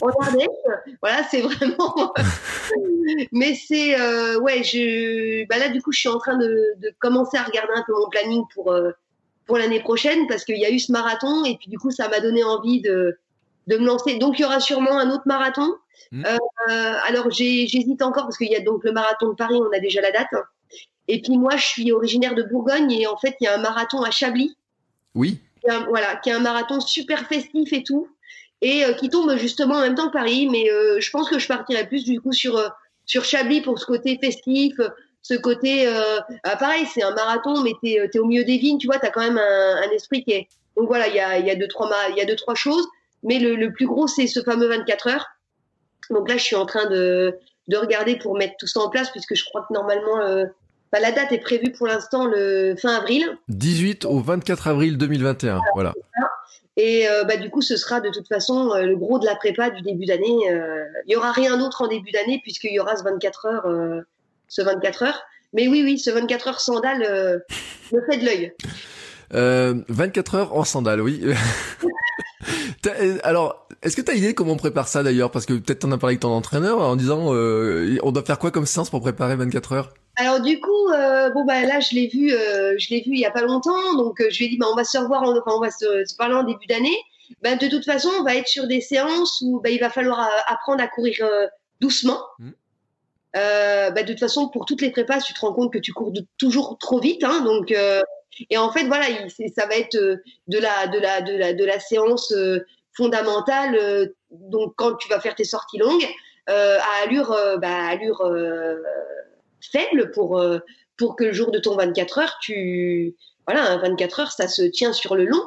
Voilà, c'est vraiment. mais c'est. Euh, ouais, je. Bah là, du coup, je suis en train de, de, commencer à regarder un peu mon planning pour, euh, pour l'année prochaine parce qu'il y a eu ce marathon et puis, du coup, ça m'a donné envie de, de me lancer. Donc, il y aura sûrement un autre marathon. Mmh. alors, j'hésite encore parce qu'il y a donc le marathon de Paris, on a déjà la date. Et puis moi, je suis originaire de Bourgogne et en fait, il y a un marathon à Chablis. Oui. voilà, qui est un marathon super festif et tout. et qui tombe justement en même temps que Paris. Mais je pense que je partirai plus du coup sur sur Chablis pour ce côté festif, ce côté ah, pareil, c'est un marathon, mais t'es es au milieu des vignes, tu vois, t'as quand même un, un, esprit qui est donc voilà, il y a, y a deux trois y a deux trois choses, mais le, le plus gros c'est ce fameux 24 heures. Donc là, je suis en train de de regarder pour mettre tout ça en place, puisque je crois que normalement, euh, bah, la date est prévue pour l'instant le fin avril. 18 au 24 avril 2021, voilà. Et euh, bah, du coup, ce sera de toute façon euh, le gros de la prépa du début d'année. Il y aura rien d'autre en début d'année, puisqu'il y aura ce 24 heures, ce 24 heures. Mais oui, oui, ce 24 heures sandales me fait de l'œil. 24 heures en sandales, oui. Alors, est-ce que tu as idée comment on prépare ça d'ailleurs? Parce que peut-être t'en as parlé avec ton entraîneur en disant euh, on doit faire quoi comme séance pour préparer 24 heures? Alors du coup, euh, bon bah là je l'ai vu, euh, je l'ai vu il y a pas longtemps, donc je lui ai dit bah on va se revoir, enfin, on va se, parler en début d'année. Ben de toute façon, on va être sur des séances où bah, il va falloir apprendre à courir doucement. Mmh. bah, de toute façon, pour toutes les prépas, tu te rends compte que tu cours toujours trop vite, hein, donc et en fait voilà, ça va être de la de la de la de la séance fondamentale. Euh, donc quand tu vas faire tes sorties longues, euh, à allure, euh, bah, allure faible pour pour que le jour de ton 24 heures, tu voilà, un 24 heures, ça se tient sur le long.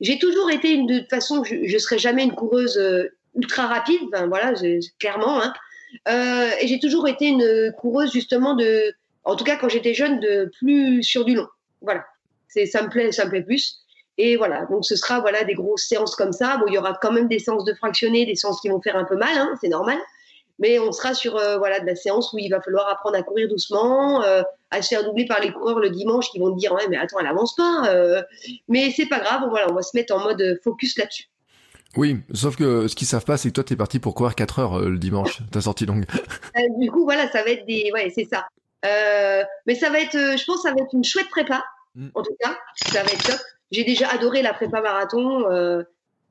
J'ai toujours été une de toute façon, je, je serai jamais une coureuse ultra rapide, voilà, clairement. Hein. Et j'ai toujours été une coureuse justement de, en tout cas quand j'étais jeune, de plus sur du long. Voilà, ça me plaît, ça me plaît plus. Et voilà, donc ce sera voilà des grosses séances comme ça. Bon, il y aura quand même des séances de fractionnés, des séances qui vont faire un peu mal, hein, c'est normal. Mais on sera sur euh, voilà de la séance où il va falloir apprendre à courir doucement, euh, à se faire doubler par les coureurs le dimanche qui vont te dire ouais mais attends elle avance pas. Euh. Mais c'est pas grave, voilà on va se mettre en mode focus là-dessus. Oui, sauf que ce qu'ils savent pas, c'est que toi, tu es parti pour courir 4 heures le dimanche, ta sortie longue. du coup, voilà, ça va être des. Ouais, c'est ça. mais ça va être, je pense, ça va être une chouette prépa. Mm. En tout cas, ça va être top j'ai déjà adoré la prépa marathon. Euh,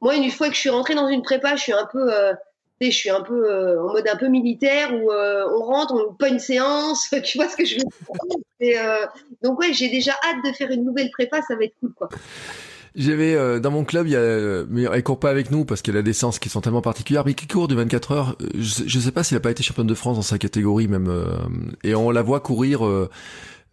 moi, une fois que je suis rentrée dans une prépa, je suis un peu, euh, je suis un peu euh, en mode un peu militaire où on rentre, on pas une séance, tu vois ce que je veux dire. donc ouais, j'ai déjà hâte de faire une nouvelle prépa, ça va être cool quoi. J'avais dans mon club, il y a, mais elle court pas avec nous parce qu'elle a des séances qui sont tellement particulières, mais qui court du 24 heures. Je, je sais pas s'il a pas été championne de France dans sa catégorie même, et on la voit courir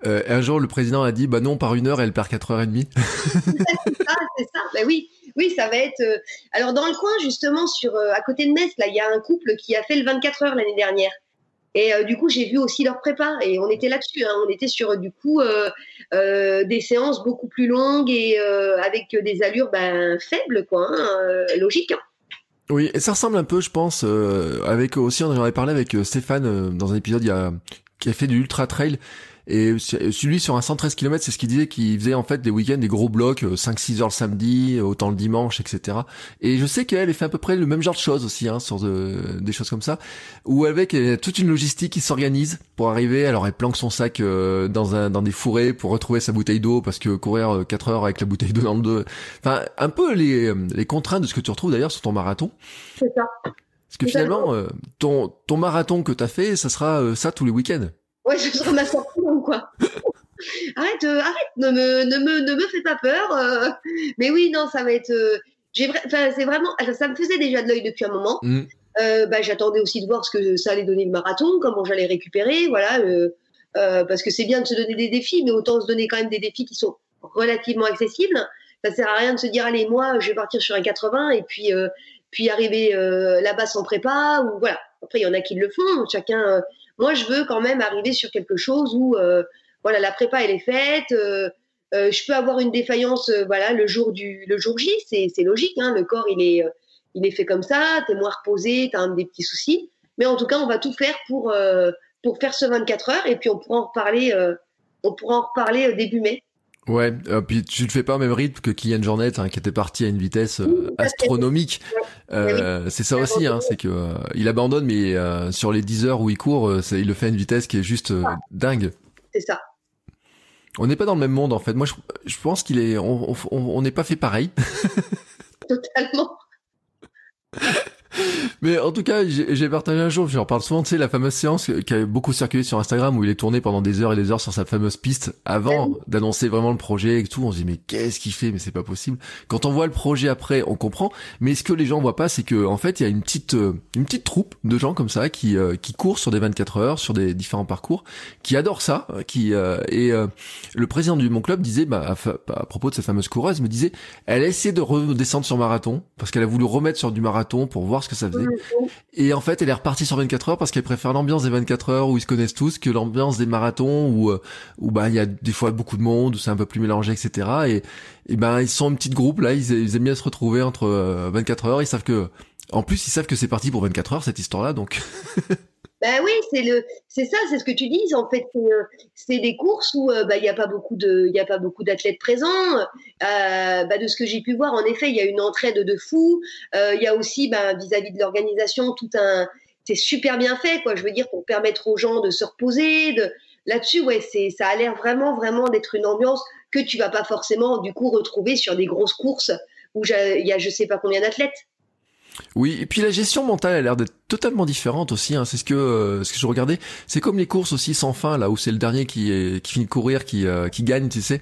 euh, un jour, le président a dit, bah non, par une heure, elle perd quatre heures et demie. c'est ça, c'est ça. Bah oui, oui, ça va être. Euh, alors dans le coin, justement, sur euh, à côté de Metz, là, il y a un couple qui a fait le 24 heures l'année dernière. Et du coup, j'ai vu aussi leur prépa et on était là-dessus. Hein. On était sur du coup des séances beaucoup plus longues et avec des allures ben, faibles, quoi, hein, logique. Hein. Oui, et ça ressemble un peu, je pense, avec aussi, on en avait parlé avec Stéphane dans un épisode il y a, qui a fait du ultra trail et celui sur un 113 km, c'est ce qu'il disait qu'il faisait en fait des week-ends, des gros blocs, 5-6 euh, heures le samedi, autant le dimanche, etc. Et je sais qu'elle fait à peu près le même genre de choses aussi, hein, sur des choses comme ça, où avec toute une logistique qui s'organise pour arriver. Alors elle planque son sac euh, dans un dans des fourrés pour retrouver sa bouteille d'eau parce que courir 4 euh, heures avec la bouteille d'eau dans le dos. Enfin, un peu les les contraintes de ce que tu retrouves d'ailleurs sur ton marathon. C'est ça. Parce que finalement, ton ton marathon que t'as fait, ça sera ça tous les week-ends. Ouais, je serai ma sortie quoi. arrête, euh, arrête, ne me, ne me, ne me fais pas peur. Euh. Mais oui, non, ça va être. Euh, j'ai enfin, c'est vraiment. Ça me faisait déjà de l'œil depuis un moment. Mm. bah, j'attendais aussi de voir ce que ça allait donner le marathon, comment j'allais récupérer, voilà. parce que c'est bien de se donner des défis, mais autant se donner quand même des défis qui sont relativement accessibles. Ça sert à rien de se dire allez moi je vais partir sur un 80 et puis puis arriver là-bas sans prépa ou voilà. Après il y en a qui le font, chacun moi, je veux quand même arriver sur quelque chose où, euh, voilà, la prépa elle est faite. Euh, euh, je peux avoir une défaillance, voilà, le jour du, le jour J, c'est logique. Hein, le corps, il est, fait comme ça. T'es moins reposé, t'as des petits soucis. Mais en tout cas, on va tout faire pour pour faire ce 24 heures et puis on pourra en reparler. on pourra en reparler début mai. Ouais, euh, puis tu le fais pas au même rythme que Kylian Jornet, hein, qui était parti à une vitesse euh, astronomique. Euh, c'est ça aussi, hein, c'est que euh, il abandonne, mais sur les 10 heures où il court, il le fait à une vitesse qui est juste dingue. C'est ça. On n'est pas dans le même monde en fait. Moi, je, je pense qu'il est, on n'est pas fait pareil. Totalement. Mais en tout cas, j'ai partagé un jour, j'en parle souvent, tu sais, la fameuse séance qui a beaucoup circulé sur Instagram où il est tourné pendant des heures et des heures sur sa fameuse piste avant d'annoncer vraiment le projet et tout. On se dit, mais qu'est-ce qu'il fait? Mais c'est pas possible. Quand on voit le projet après, on comprend. Mais ce que les gens voient pas, c'est que, en fait, il y a une petite, euh, une petite troupe de gens comme ça qui, euh, qui courent sur des 24 heures, sur des différents parcours, qui adorent ça, qui, euh, et le président du mon club disait, bah, à, propos de cette fameuse coureuse, me disait, elle a essayé de redescendre sur marathon parce qu'elle a voulu remettre sur du marathon pour voir ce que ça faisait. Et en fait, elle est repartie sur 24 heures parce qu'elle préfère l'ambiance des 24 heures où ils se connaissent tous que l'ambiance des marathons où, euh, où bah il y a des fois beaucoup de monde, où c'est un peu plus mélangé, etc. Et, ben ils sont en petit groupe là, ils, ils aiment bien se retrouver entre 24 euh, heures. Ils savent que, en plus, ils savent que c'est parti pour 24 heures cette histoire-là, donc. Ben oui, c'est le, c'est ça, c'est ce que tu dis. En fait, c'est euh, des courses où euh, bah, il n'y a pas beaucoup de, il a pas beaucoup d'athlètes présents. Euh, bah, de ce que j'ai pu voir, en effet, il y a une entraide de fou. Il y a aussi, bah, vis-à-vis de l'organisation, tout un, c'est super bien fait, quoi. Je veux dire, pour permettre aux gens de se reposer. De... Là-dessus, ouais, c'est, ça a l'air vraiment, vraiment d'être une ambiance que tu vas pas forcément, du coup, retrouver sur des grosses courses où il y a je sais pas combien d'athlètes. Oui, et puis la gestion mentale a l'air d'être totalement différente aussi. Hein. C'est ce que euh, ce que je regardais. C'est comme les courses aussi sans fin là où c'est le dernier qui est, qui finit de courir qui euh, qui gagne, tu sais.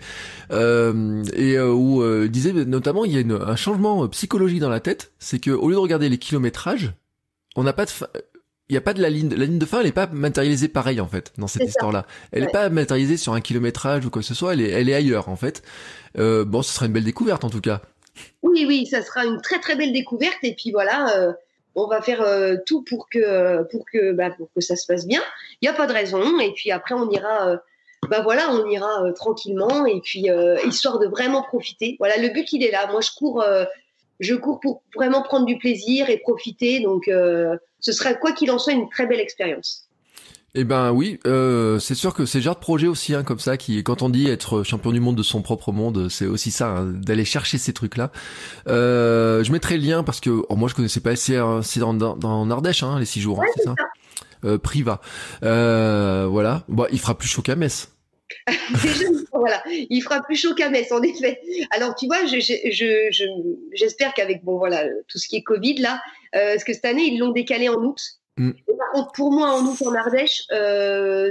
Euh, et où il disait notamment il y a une, un changement psychologique dans la tête. C'est que au lieu de regarder les kilométrages, on n'a pas de il y a pas de la ligne, la ligne de fin, elle est pas matérialisée pareil en fait dans cette histoire-là. Elle est pas matérialisée sur un kilométrage ou quoi que ce soit. Elle est, elle est ailleurs en fait. bon, ce serait une belle découverte en tout cas. Oui, oui, ça sera une très très belle découverte. Et puis voilà, euh, on va faire euh, tout pour que pour que bah, pour que ça se passe bien. Il n'y a pas de raison. Et puis après, on ira. Euh, bah voilà, on ira tranquillement et puis histoire de vraiment profiter. Voilà, le but il est là. Moi, je cours, je cours pour vraiment prendre du plaisir et profiter. Donc, ce sera quoi qu'il en soit une très belle expérience. Eh ben oui, euh, c'est sûr que c'est le genre de projet aussi, hein, comme ça, qui, quand on dit être champion du monde de son propre monde, c'est aussi ça, hein, d'aller chercher ces trucs-là. Euh, je mettrai le lien parce que oh, moi je connaissais pas, c'est dans, dans, dans Ardèche, hein, les six jours, hein, c'est ça. Euh, Priva, euh, voilà. Bon, il fera plus chaud qu'à Metz. voilà, il fera plus chaud qu'à Metz, en effet. Alors, tu vois, j'espère je, je, qu'avec bon voilà tout ce qui est Covid là, euh, parce que cette année ils l'ont décalé en août? Mm. par contre, pour moi, en août en Ardèche, euh,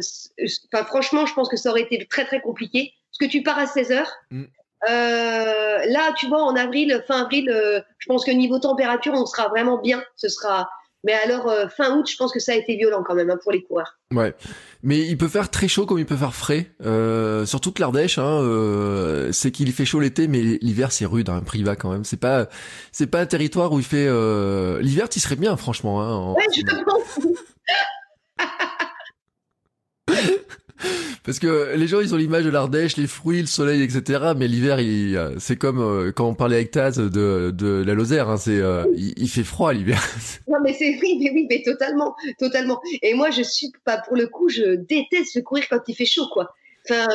franchement, je pense que ça aurait été très très compliqué. Parce que tu pars à 16 h mm. euh, là, tu vois, en avril, fin avril, euh, je pense que niveau température, on sera vraiment bien. Ce sera, mais alors, euh, fin août, je pense que ça a été violent quand même hein, pour les coureurs. Ouais. Mais il peut faire très chaud comme il peut faire frais. Euh, surtout que l'Ardèche, hein, euh, c'est qu'il fait chaud l'été, mais l'hiver c'est rude, hein, Priva quand même. C'est pas, c'est pas un territoire où il fait. Euh... L'hiver, tu serais bien, franchement. Hein, Ouais, je pense. Parce que les gens, ils ont l'image de l'Ardèche, les fruits, le soleil, etc. Mais l'hiver, euh, c'est comme euh, quand on parlait avec Taz de, de la Lozère. Hein, c'est, euh, il, fait froid l'hiver. Non, mais c'est oui, mais oui, mais totalement, totalement. Et moi, je suis pas pour le coup, je déteste courir quand il fait chaud, quoi. Enfin,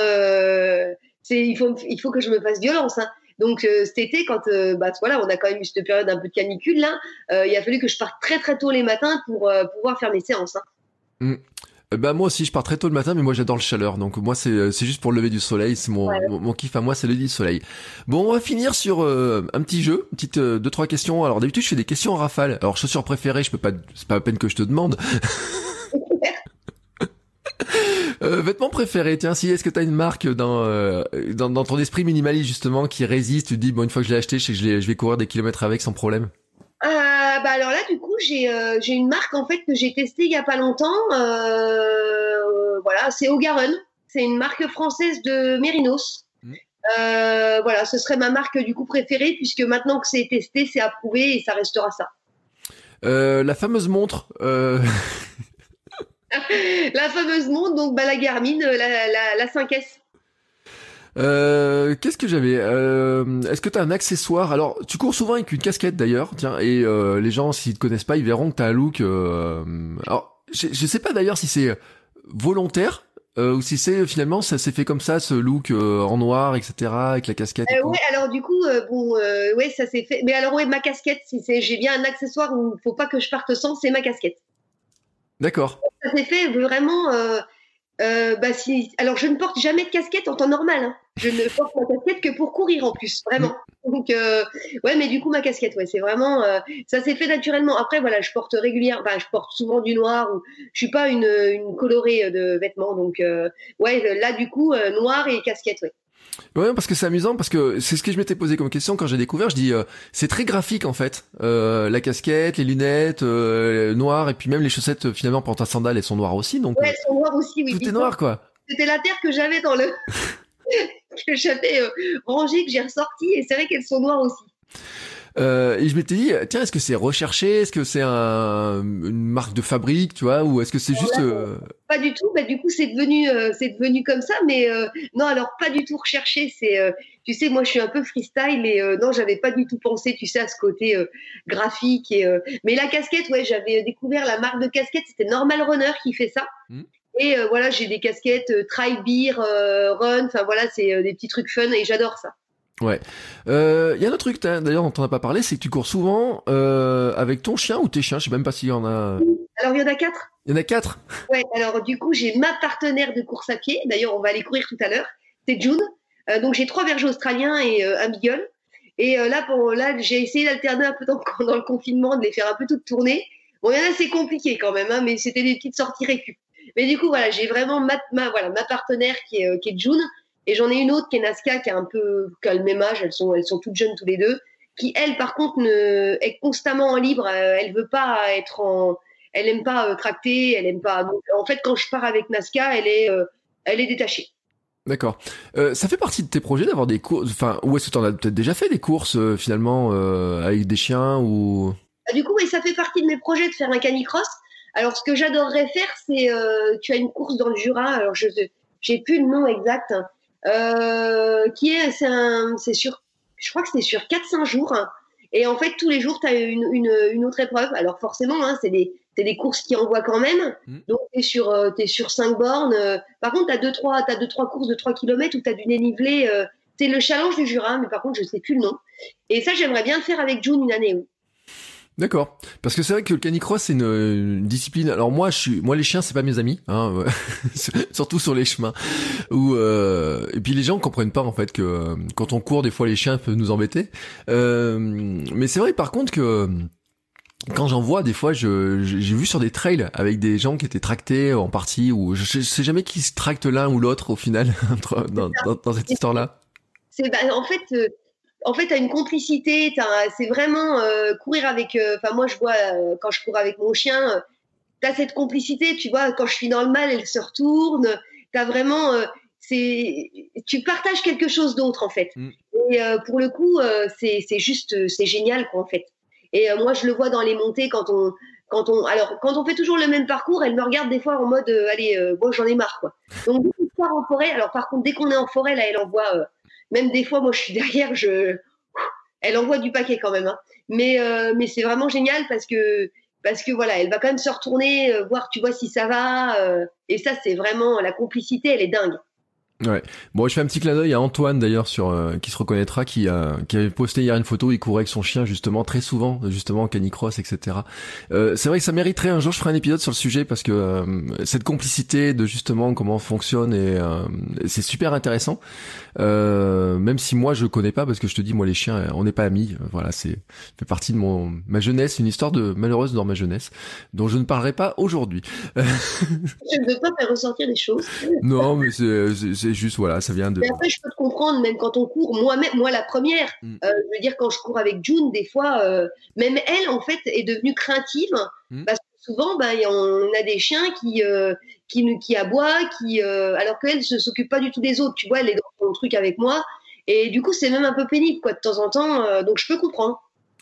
c'est, il faut, il faut que je me fasse violence. Hein. Donc cet été, quand bah voilà, on a quand même eu cette période un peu de canicule là, il a fallu que je parte très très tôt les matins pour pouvoir faire mes séances. Hein. Mmh. Bah moi aussi je pars très tôt le matin mais moi j'adore le chaleur donc moi c'est euh, c'est juste pour le lever du soleil c'est mon, mon, kiff à moi c'est le lever du soleil. Bon on va finir sur euh, un petit jeu, petite deux trois questions. Alors d'habitude je fais des questions en rafale. Alors chaussures préférées je peux pas c'est pas à peine que je te demande. euh, vêtements préférés, tiens, si est-ce que tu as une marque dans, dans, dans ton esprit minimaliste justement qui résiste, tu te dis bon une fois que je l'ai acheté, je sais que je, je vais courir des kilomètres avec sans problème? Euh, bah alors là, du coup, j'ai euh, j'ai une marque en fait que j'ai testée il y a pas longtemps. Euh, voilà, c'est Ogaron. C'est une marque française de Mérinos. Mm. voilà, ce serait ma marque du coup préférée puisque maintenant que c'est testé, c'est approuvé et ça restera ça. la fameuse montre. la fameuse montre, donc bah, la Garmin, la, la, la 5S. Euh, Qu'est-ce que j'avais euh, Est-ce que tu as un accessoire? Alors, tu cours souvent avec une casquette d'ailleurs, tiens, et euh, les gens, s'ils te connaissent pas, ils verront que tu as un look... Euh, alors, je, je sais pas d'ailleurs si c'est volontaire euh, ou si c'est finalement ça s'est fait comme ça ce look euh, en noir etc avec la casquette euh, oui alors du coup euh, bon ouais ça s'est fait mais alors ouais ma casquette si c'est j'ai bien un accessoire où il faut pas que je parte sans c'est ma casquette. D'accord. Ça s'est fait vraiment euh, bah si, alors je ne porte jamais de casquette en temps normal. Hein. Je ne porte ma casquette que pour courir en plus, vraiment. Donc, euh, ouais, mais du coup, ma casquette, ouais, c'est vraiment, euh, ça s'est fait naturellement. Après, voilà, je porte régulièrement, enfin, je porte souvent du noir ou je suis pas une, une colorée de vêtements. Donc, euh, ouais, là, du coup, euh, noir et casquette, ouais. Ouais, parce que c'est amusant, parce que c'est ce que je m'étais posé comme question quand j'ai découvert. Je dis, euh, c'est très graphique en fait. Euh, la casquette, les lunettes euh, noires, et puis même les chaussettes finalement pour ta sandale, elles sont noires aussi. Donc Ouais, elles sont noires aussi, oui. tout est noir quoi. C'était la terre que j'avais dans le, que j'avais euh, rangée, que j'ai ressortie, et c'est vrai qu'elles sont noires aussi. Euh, et je m'étais dit, tiens, est-ce que c'est recherché? Est-ce que c'est un, une marque de fabrique, tu vois, ou est-ce que c'est juste euh, Pas du tout. Bah, du coup, c'est devenu, euh, c'est devenu comme ça. Mais non, alors pas du tout recherché. C'est, tu sais, moi, je suis un peu freestyle euh, non, j'avais pas du tout pensé, tu sais, à ce côté graphique. Et mais la casquette, ouais, j'avais découvert la marque de casquette. C'était Normal Runner qui fait ça. Mm. Et voilà, j'ai des casquettes Try Beer, Run. Enfin voilà, c'est des petits trucs fun et j'adore ça. Ouais. Euh, Il y a un autre truc d'ailleurs dont on n'a pas parlé, c'est que tu cours souvent euh, avec ton chien ou tes chiens. Je sais même pas s'il y en a. Alors il y en a quatre. Il y en a quatre? Ouais, alors du coup, j'ai ma partenaire de course à pied. D'ailleurs, on va aller courir tout à l'heure. C'est June. Euh, donc j'ai trois bergers australiens et euh, un beagle. Et euh, là, pour, là, j'ai essayé d'alterner un peu dans, dans le confinement, de les faire un peu toutes tourner. Bon, il y en a, c'est compliqué quand même, hein, mais c'était des petites sorties récup. Mais du coup, voilà, j'ai vraiment ma, ma, voilà, ma partenaire qui est, euh, qui est June. Et j'en ai une autre qui est Nazca, qui a un peu, qui a le même âge. Elles sont, elles sont toutes jeunes tous les deux. Qui, elle, par contre, ne, est constamment en libre. Euh, elle veut pas être en, elle aime pas euh, tracter, elle aime pas. Donc, en fait, quand je pars avec Nazca, elle est, euh, elle est détachée. D'accord. Euh, ça fait partie de tes projets d'avoir des courses. Enfin, ou est-ce que t'en as peut-être déjà fait des courses euh, finalement avec des chiens ou? Ah, Du coup, oui, ça fait partie de mes projets de faire un canicross. Alors, ce que j'adorerais faire, c'est, tu as une course dans le Jura. Alors, je, j'ai plus le nom exact. hein, Euh, qui est, c'est un, c'est sur, je crois que c'est sur 4-5 jours. hein. Et en fait, tous les jours, tu as une, une, une autre épreuve. Alors, forcément, hein, c'est des, c'est des courses qui envoient quand même. Mm. Donc, tu es sur, euh, t'es sur 5 bornes. euh. Par contre, tu as 2-3 t'as deux, trois courses de 3 km où tu as du dénivelé. euh, c'est le challenge du Jura, mais par contre, je sais plus le nom. Et ça, j'aimerais bien le faire avec June une année. oui. D'accord. Parce que c'est vrai que le canicross c'est une, une discipline. Alors moi, je suis, moi les chiens c'est pas mes amis, hein, surtout sur les chemins. Où euh, et puis les gens comprennent pas en fait que euh, quand on court, des fois les chiens peuvent nous embêter. Euh, mais c'est vrai par contre que quand j'en vois, des fois, je, j'ai vu sur des trails avec des gens qui étaient tractés en partie, ou je, sais jamais qui se tracte l'un ou l'autre au final dans, dans, dans cette histoire-là. c'est bah, en fait euh, en fait t'as une complicité c'est vraiment euh, courir avec euh, enfin moi je vois euh, quand je cours avec mon chien euh, t'as cette complicité tu vois quand je suis dans le mal elle se retourne. T'as vraiment euh, c'est tu partages quelque chose d'autre en fait. Mm. et pour le coup c'est c'est juste c'est génial quoi en fait. Et moi je le vois dans les montées quand on quand on alors quand on fait toujours le même parcours elle me regarde des fois en mode allez bon j'en ai marre quoi. Donc dès qu'on en forêt alors par contre dès qu'on est en forêt là elle envoie même des fois, moi, je suis derrière, je, elle envoie du paquet quand même. hein. Mais, euh, mais c'est vraiment génial parce que, parce que voilà, elle va quand même se retourner, euh, voir, tu vois, si ça va. euh, et ça, c'est vraiment la complicité, elle est dingue. Ouais. Bon, je fais un petit clin d'œil à Antoine d'ailleurs sur euh, qui se reconnaîtra, qui a qui avait posté hier une photo. Il courait avec son chien justement très souvent, justement en canicross, etc. Euh, c'est vrai que ça mériterait un jour. Je ferai un épisode sur le sujet parce que euh, cette complicité de justement comment on fonctionne et euh, c'est super intéressant. Euh, même si moi je connais pas parce que je te dis moi les chiens euh, on n'est pas amis. Voilà, c'est fait partie de mon ma jeunesse, une histoire de malheureuse dans ma jeunesse dont je ne parlerai pas aujourd'hui. Je ne veux pas faire ressortir des choses. non, mais c'est c'est- juste voilà, ça vient de. Mais après, je peux te comprendre, même quand on court, moi-même, moi la première, Mm. euh, je veux dire, quand je cours avec June, des fois, euh, même elle, en fait, est devenue craintive, Mm. parce que souvent, ben, on a des chiens qui, euh, qui, qui aboient, qui, alors qu'elle ne s'occupe pas du tout des autres, tu vois, elle est dans son truc avec moi, et du coup, c'est même un peu pénible, quoi, de temps en temps, donc je peux comprendre.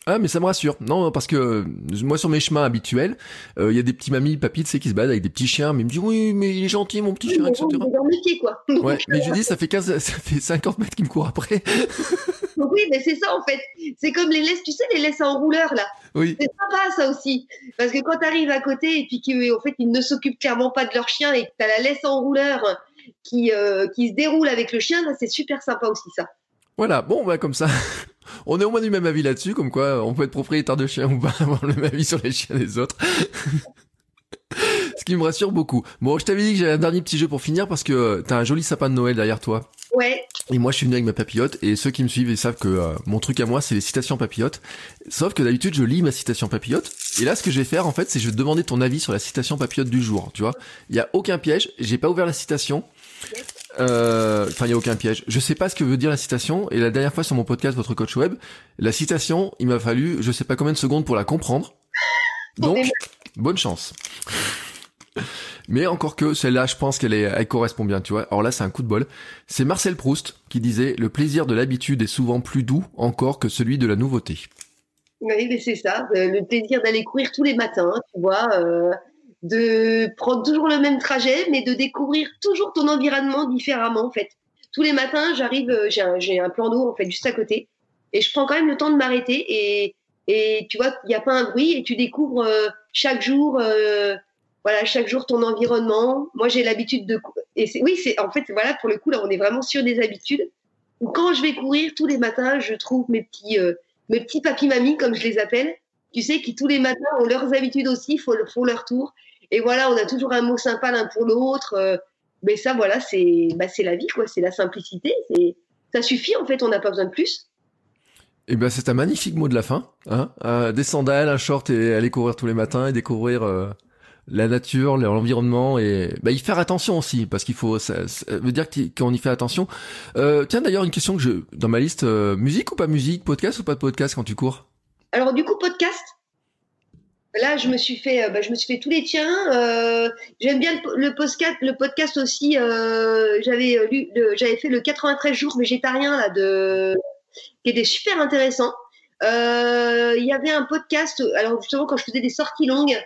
Ah mais ça me rassure. Non parce que euh, moi sur mes chemins habituels, euh, il y a des petits mamies, papis, tu sais, qui se baladent avec des petits chiens, mais ils me disent oui mais il est gentil mon petit chien, Mais etc. métier, quoi. Ouais, mais je dis ça fait 15, ça fait 50 mètres qu'il me court après. oui, mais c'est ça, en fait. C'est comme les laisses, tu sais, les laisses en rouleur, là. Oui. C'est sympa ça aussi. Parce que quand tu arrives à côté et puis qu'en fait ils ne s'occupent clairement pas de leur chien et que tu as la laisse en rouleur qui, euh, qui se déroule avec le chien, là, c'est super sympa aussi ça. Voilà, bon bah comme ça, on est au moins du même avis là-dessus, comme quoi on peut être propriétaire de chien ou pas avoir le même avis sur les chiens des autres. Ce qui me rassure beaucoup. Bon, je t'avais dit que j'avais un dernier petit jeu pour finir parce que euh, t'as un joli sapin de Noël derrière toi. Ouais, Et moi, je suis venu avec ma papillote, et ceux qui me suivent, ils savent que euh, mon truc à moi, c'est les citations papillotes. Sauf que d'habitude, je lis ma citation papillote. Et là, ce que je vais faire, en fait, c'est je vais te demander ton avis sur la citation papillote du jour. Tu vois, il y a aucun piège. J'ai pas ouvert la citation. Euh, Enfin, il y a aucun piège. Je sais pas ce que veut dire la citation. Et la dernière fois sur mon podcast, votre coach web, la citation, il m'a fallu, je sais pas combien de secondes pour la comprendre. Donc, bonne chance. Mais encore que celle-là, je pense qu'elle elle correspond bien, tu vois. Alors là, c'est un coup de bol. C'est Marcel Proust qui disait le plaisir de l'habitude est souvent plus doux encore que celui de la nouveauté. Oui, mais c'est ça, euh, le plaisir d'aller courir tous les matins, tu vois, euh, de prendre toujours le même trajet, mais de découvrir toujours ton environnement différemment, en fait. Tous les matins, j'arrive, euh, j'ai un, un plan d'eau, en fait, juste à côté, et je prends quand même le temps de m'arrêter, et, et tu vois, il n'y a pas un bruit, et tu découvres euh, chaque jour, euh, voilà, chaque jour ton environnement. Moi, j'ai l'habitude de, et oui, c'est, en fait, voilà, pour le coup, là, on est vraiment sur des habitudes. Quand je vais courir tous les matins, je trouve mes petits, mes petits papy-mamies, comme je les appelle, tu sais, qui tous les matins ont leurs habitudes aussi, font leur tour. Et voilà, on a toujours un mot sympa l'un pour l'autre. euh, mais ça, voilà, c'est bah, la vie, quoi. C'est la simplicité. Ça suffit, en fait, on n'a pas besoin de plus. Et ben, c'est un magnifique mot de la fin. Hein Euh, des sandales, un short et aller courir tous les matins et découvrir euh, la nature, l'environnement et bah, y faire attention aussi parce qu'il faut, ça, ça veut dire qu'on y fait attention. Euh, tiens, d'ailleurs, une question que je dans ma liste musique ou pas musique, podcast ou pas de podcast quand tu cours? Alors, du coup, podcast. Là, je me suis fait, euh, bah, je me suis fait tous les tiens. Euh, J'aime bien le, le podcast, le podcast aussi. Euh, j'avais euh, lu, j'avais fait le 93 jours végétarien là de, qui était super intéressant. Euh, Il y avait un podcast. Alors justement, quand je faisais des sorties longues,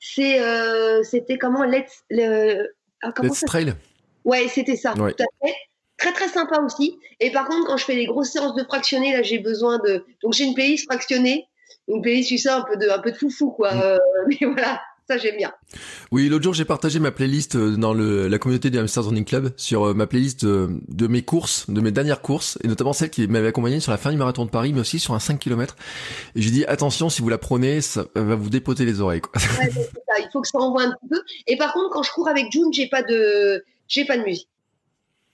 c'est, euh, c'était comment Let's, le, ah, comment Let's ça Trail. Ouais, c'était ça, Ouais. tout à fait. Très très sympa aussi. Et par contre, quand je fais des grosses séances de fractionnés, là, j'ai besoin de. Donc j'ai une playlist fractionnée, une playlist, tu sais, un peu de, un peu de foufou, quoi. Mm. Euh, mais voilà, ça j'aime bien. Oui, l'autre jour j'ai partagé ma playlist euh, dans le, la communauté du Hamsters Running Club sur euh, ma playlist de, de mes courses, de mes dernières courses, et notamment celle qui m'avait accompagné sur la fin du marathon de Paris, mais aussi sur un 5 km. Et j'ai dit attention, si vous la prenez, ça va vous dépoter les oreilles. Quoi. Ouais, c'est ça, il faut que ça envoie un petit peu. Et par contre, quand je cours avec June, j'ai pas de, j'ai pas de musique.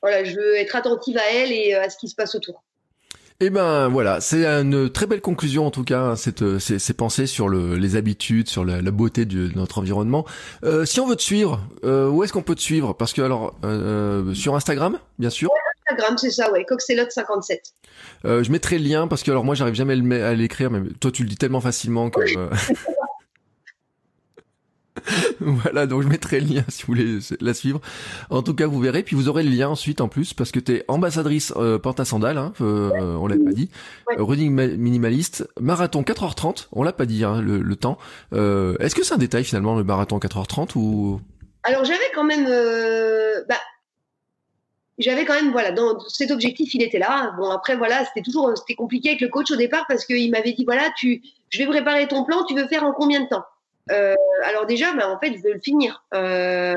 Voilà, je veux être attentive à elle et à ce qui se passe autour. Et ben voilà, c'est une très belle conclusion en tout cas, hein, cette, euh, ces, ces pensées sur le, les habitudes, sur la, la beauté de notre environnement. Euh, si on veut te suivre, euh, où est-ce qu'on peut te suivre? Parce que alors euh, sur Instagram, bien sûr? Instagram, c'est ça, ouais, Coxelote 57. Euh, je mettrai le lien parce que alors moi j'arrive jamais à l'écrire, mais toi tu le dis tellement facilement que. voilà, donc je mettrai le lien si vous voulez la suivre. En tout cas, vous verrez, puis vous aurez le lien ensuite en plus parce que t'es ambassadrice euh, porte à sandales, hein, euh, on l'a pas dit. Ouais. Euh, running ma- minimaliste, marathon 4h30, on l'a pas dit hein, le, le temps. Euh, Est-ce que c'est un détail finalement le marathon 4h30 ou? Alors j'avais quand même, bah, j'avais quand même, voilà, dans cet objectif, il était là. Bon après voilà, c'était toujours, c'était compliqué avec le coach au départ parce qu'il m'avait dit voilà, tu, je vais préparer ton plan, tu veux faire en combien de temps? Euh, Alors déjà, bah, en fait, je veux le finir. Euh,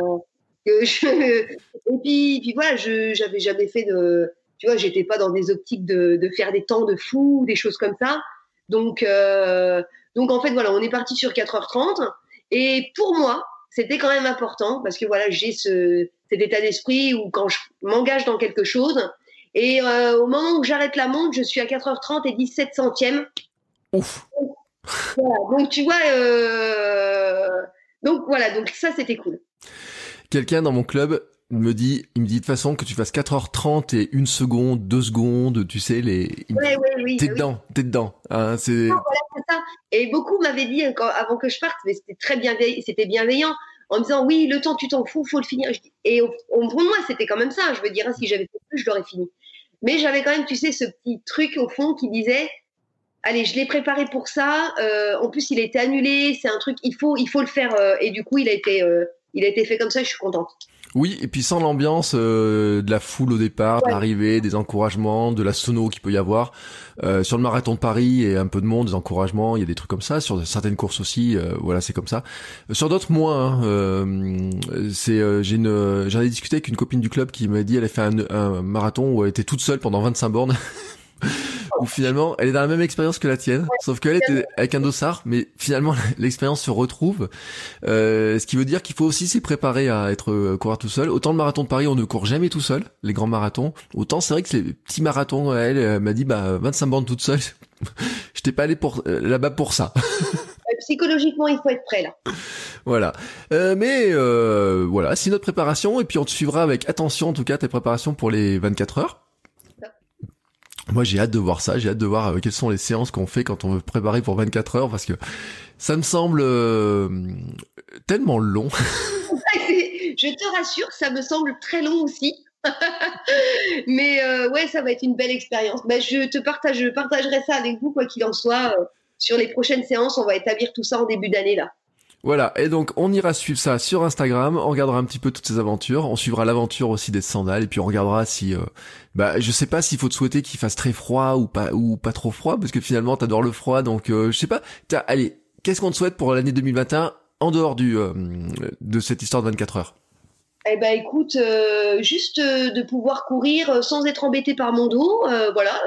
je- Et puis, puis voilà, je, j'avais jamais fait de, tu vois, j'étais pas dans des optiques de, de faire des temps de fou, des choses comme ça. Donc, euh, donc en fait voilà, on est parti sur 4h30 et pour moi c'était quand même important parce que voilà, j'ai ce, cet état d'esprit où quand je m'engage dans quelque chose et euh, au moment où j'arrête la montre, je suis à 4h30 et 17 centièmes. Ouf Voilà, donc tu vois, euh, donc voilà, donc ça c'était cool. Quelqu'un dans mon club me dit, il me dit de toute façon que tu fasses 4h30 et une seconde, deux secondes, tu sais les. Ouais, ouais, oui. T'es oui. dedans, t'es dedans. Hein, c'est. c'est ça. Et beaucoup m'avaient dit quand- avant que je parte, mais c'était très bienveillant, c'était bienveillant, en me disant oui, le temps tu t'en fous, faut le finir. Et au, au fond de moi, c'était quand même ça. Je veux dire, hein, si j'avais fait plus, je l'aurais fini. Mais j'avais quand même, tu sais, ce petit truc au fond qui disait allez, je l'ai préparé pour ça. euh, en plus, il a été annulé. C'est un truc, il faut, il faut le faire. euh, et du coup, il a été, euh, il a été fait comme ça. Je suis contente. Oui, et puis sans l'ambiance euh, de la foule au départ, de Ouais. l'arrivée, des encouragements, de la sono qu'il peut y avoir. Euh, sur le marathon de Paris, et un peu de monde, des encouragements, il y a des trucs comme ça. Sur certaines courses aussi, euh, voilà, c'est comme ça. Sur d'autres, moins. hein, euh, c'est, euh, j'ai une, j'en ai discuté avec une copine du club qui m'a dit, elle a fait un, un marathon où elle était toute seule pendant 25 bornes. où finalement, elle est dans la même expérience que la tienne, sauf qu'elle était avec un dossard, mais finalement, l'expérience se retrouve. Euh, ce qui veut dire qu'il faut aussi s'y préparer à être euh, courir tout seul. Autant le marathon de Paris, on ne court jamais tout seul, les grands marathons. Autant c'est vrai que les petits marathons, elle, elle m'a dit, bah 25 bandes toute seule. Je t'ai pas allé pour euh, là-bas pour ça. psychologiquement, il faut être prêt là. Voilà. Euh, mais euh, voilà, c'est notre préparation et puis on te suivra avec attention en tout cas tes préparations pour les 24 heures. Moi, j'ai hâte de voir ça. J'ai hâte de voir euh, quelles sont les séances qu'on fait quand on veut préparer pour 24 heures parce que ça me semble euh, tellement long. Je te rassure, ça me semble très long aussi. Mais euh, ouais, ça va être une belle expérience. Ben, je te partage, je partagerai ça avec vous quoi qu'il en soit. Sur les prochaines séances, on va établir tout ça en début d'année là. Voilà, et donc on ira suivre ça sur Instagram, on regardera un petit peu toutes ces aventures, on suivra l'aventure aussi des sandales, et puis on regardera si, euh, bah je sais pas s'il faut te souhaiter qu'il fasse très froid ou pas ou pas trop froid, parce que finalement t'adores le froid, donc euh, je sais pas. T'as, allez, qu'est-ce qu'on te souhaite pour l'année 2021 en dehors du euh, de cette histoire de 24 heures? Eh ben écoute, euh, juste euh, de pouvoir courir sans être embêté par mon dos, voilà,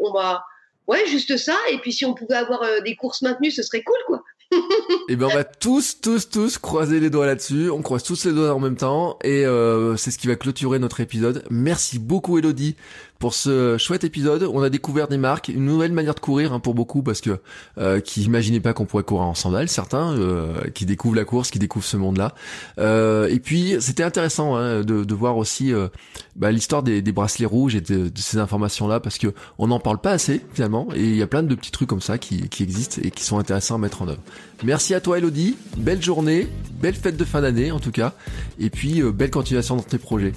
on, va, ouais, juste ça. Et puis si on pouvait avoir des courses maintenues, ce serait cool, quoi. Et eh ben on va tous, tous, tous croiser les doigts là-dessus. On croise tous les doigts en même temps et euh, c'est ce qui va clôturer notre épisode. Merci beaucoup Elodie pour ce chouette épisode. On a découvert des marques, une nouvelle manière de courir hein, pour beaucoup parce que euh, qui imaginaient pas qu'on pourrait courir en sandales, certains euh, qui découvrent la course, qui découvrent ce monde-là. Euh, et puis c'était intéressant hein, de, voir aussi euh, bah, l'histoire des, bracelets rouges et de, ces informations-là parce que on n'en parle pas assez finalement et il y a plein de petits trucs comme ça qui, qui existent et qui sont intéressants à mettre en œuvre. Merci à toi Elodie, belle journée, belle fête de fin d'année en tout cas, et puis belle continuation dans tes projets.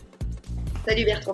Salut Bertrand.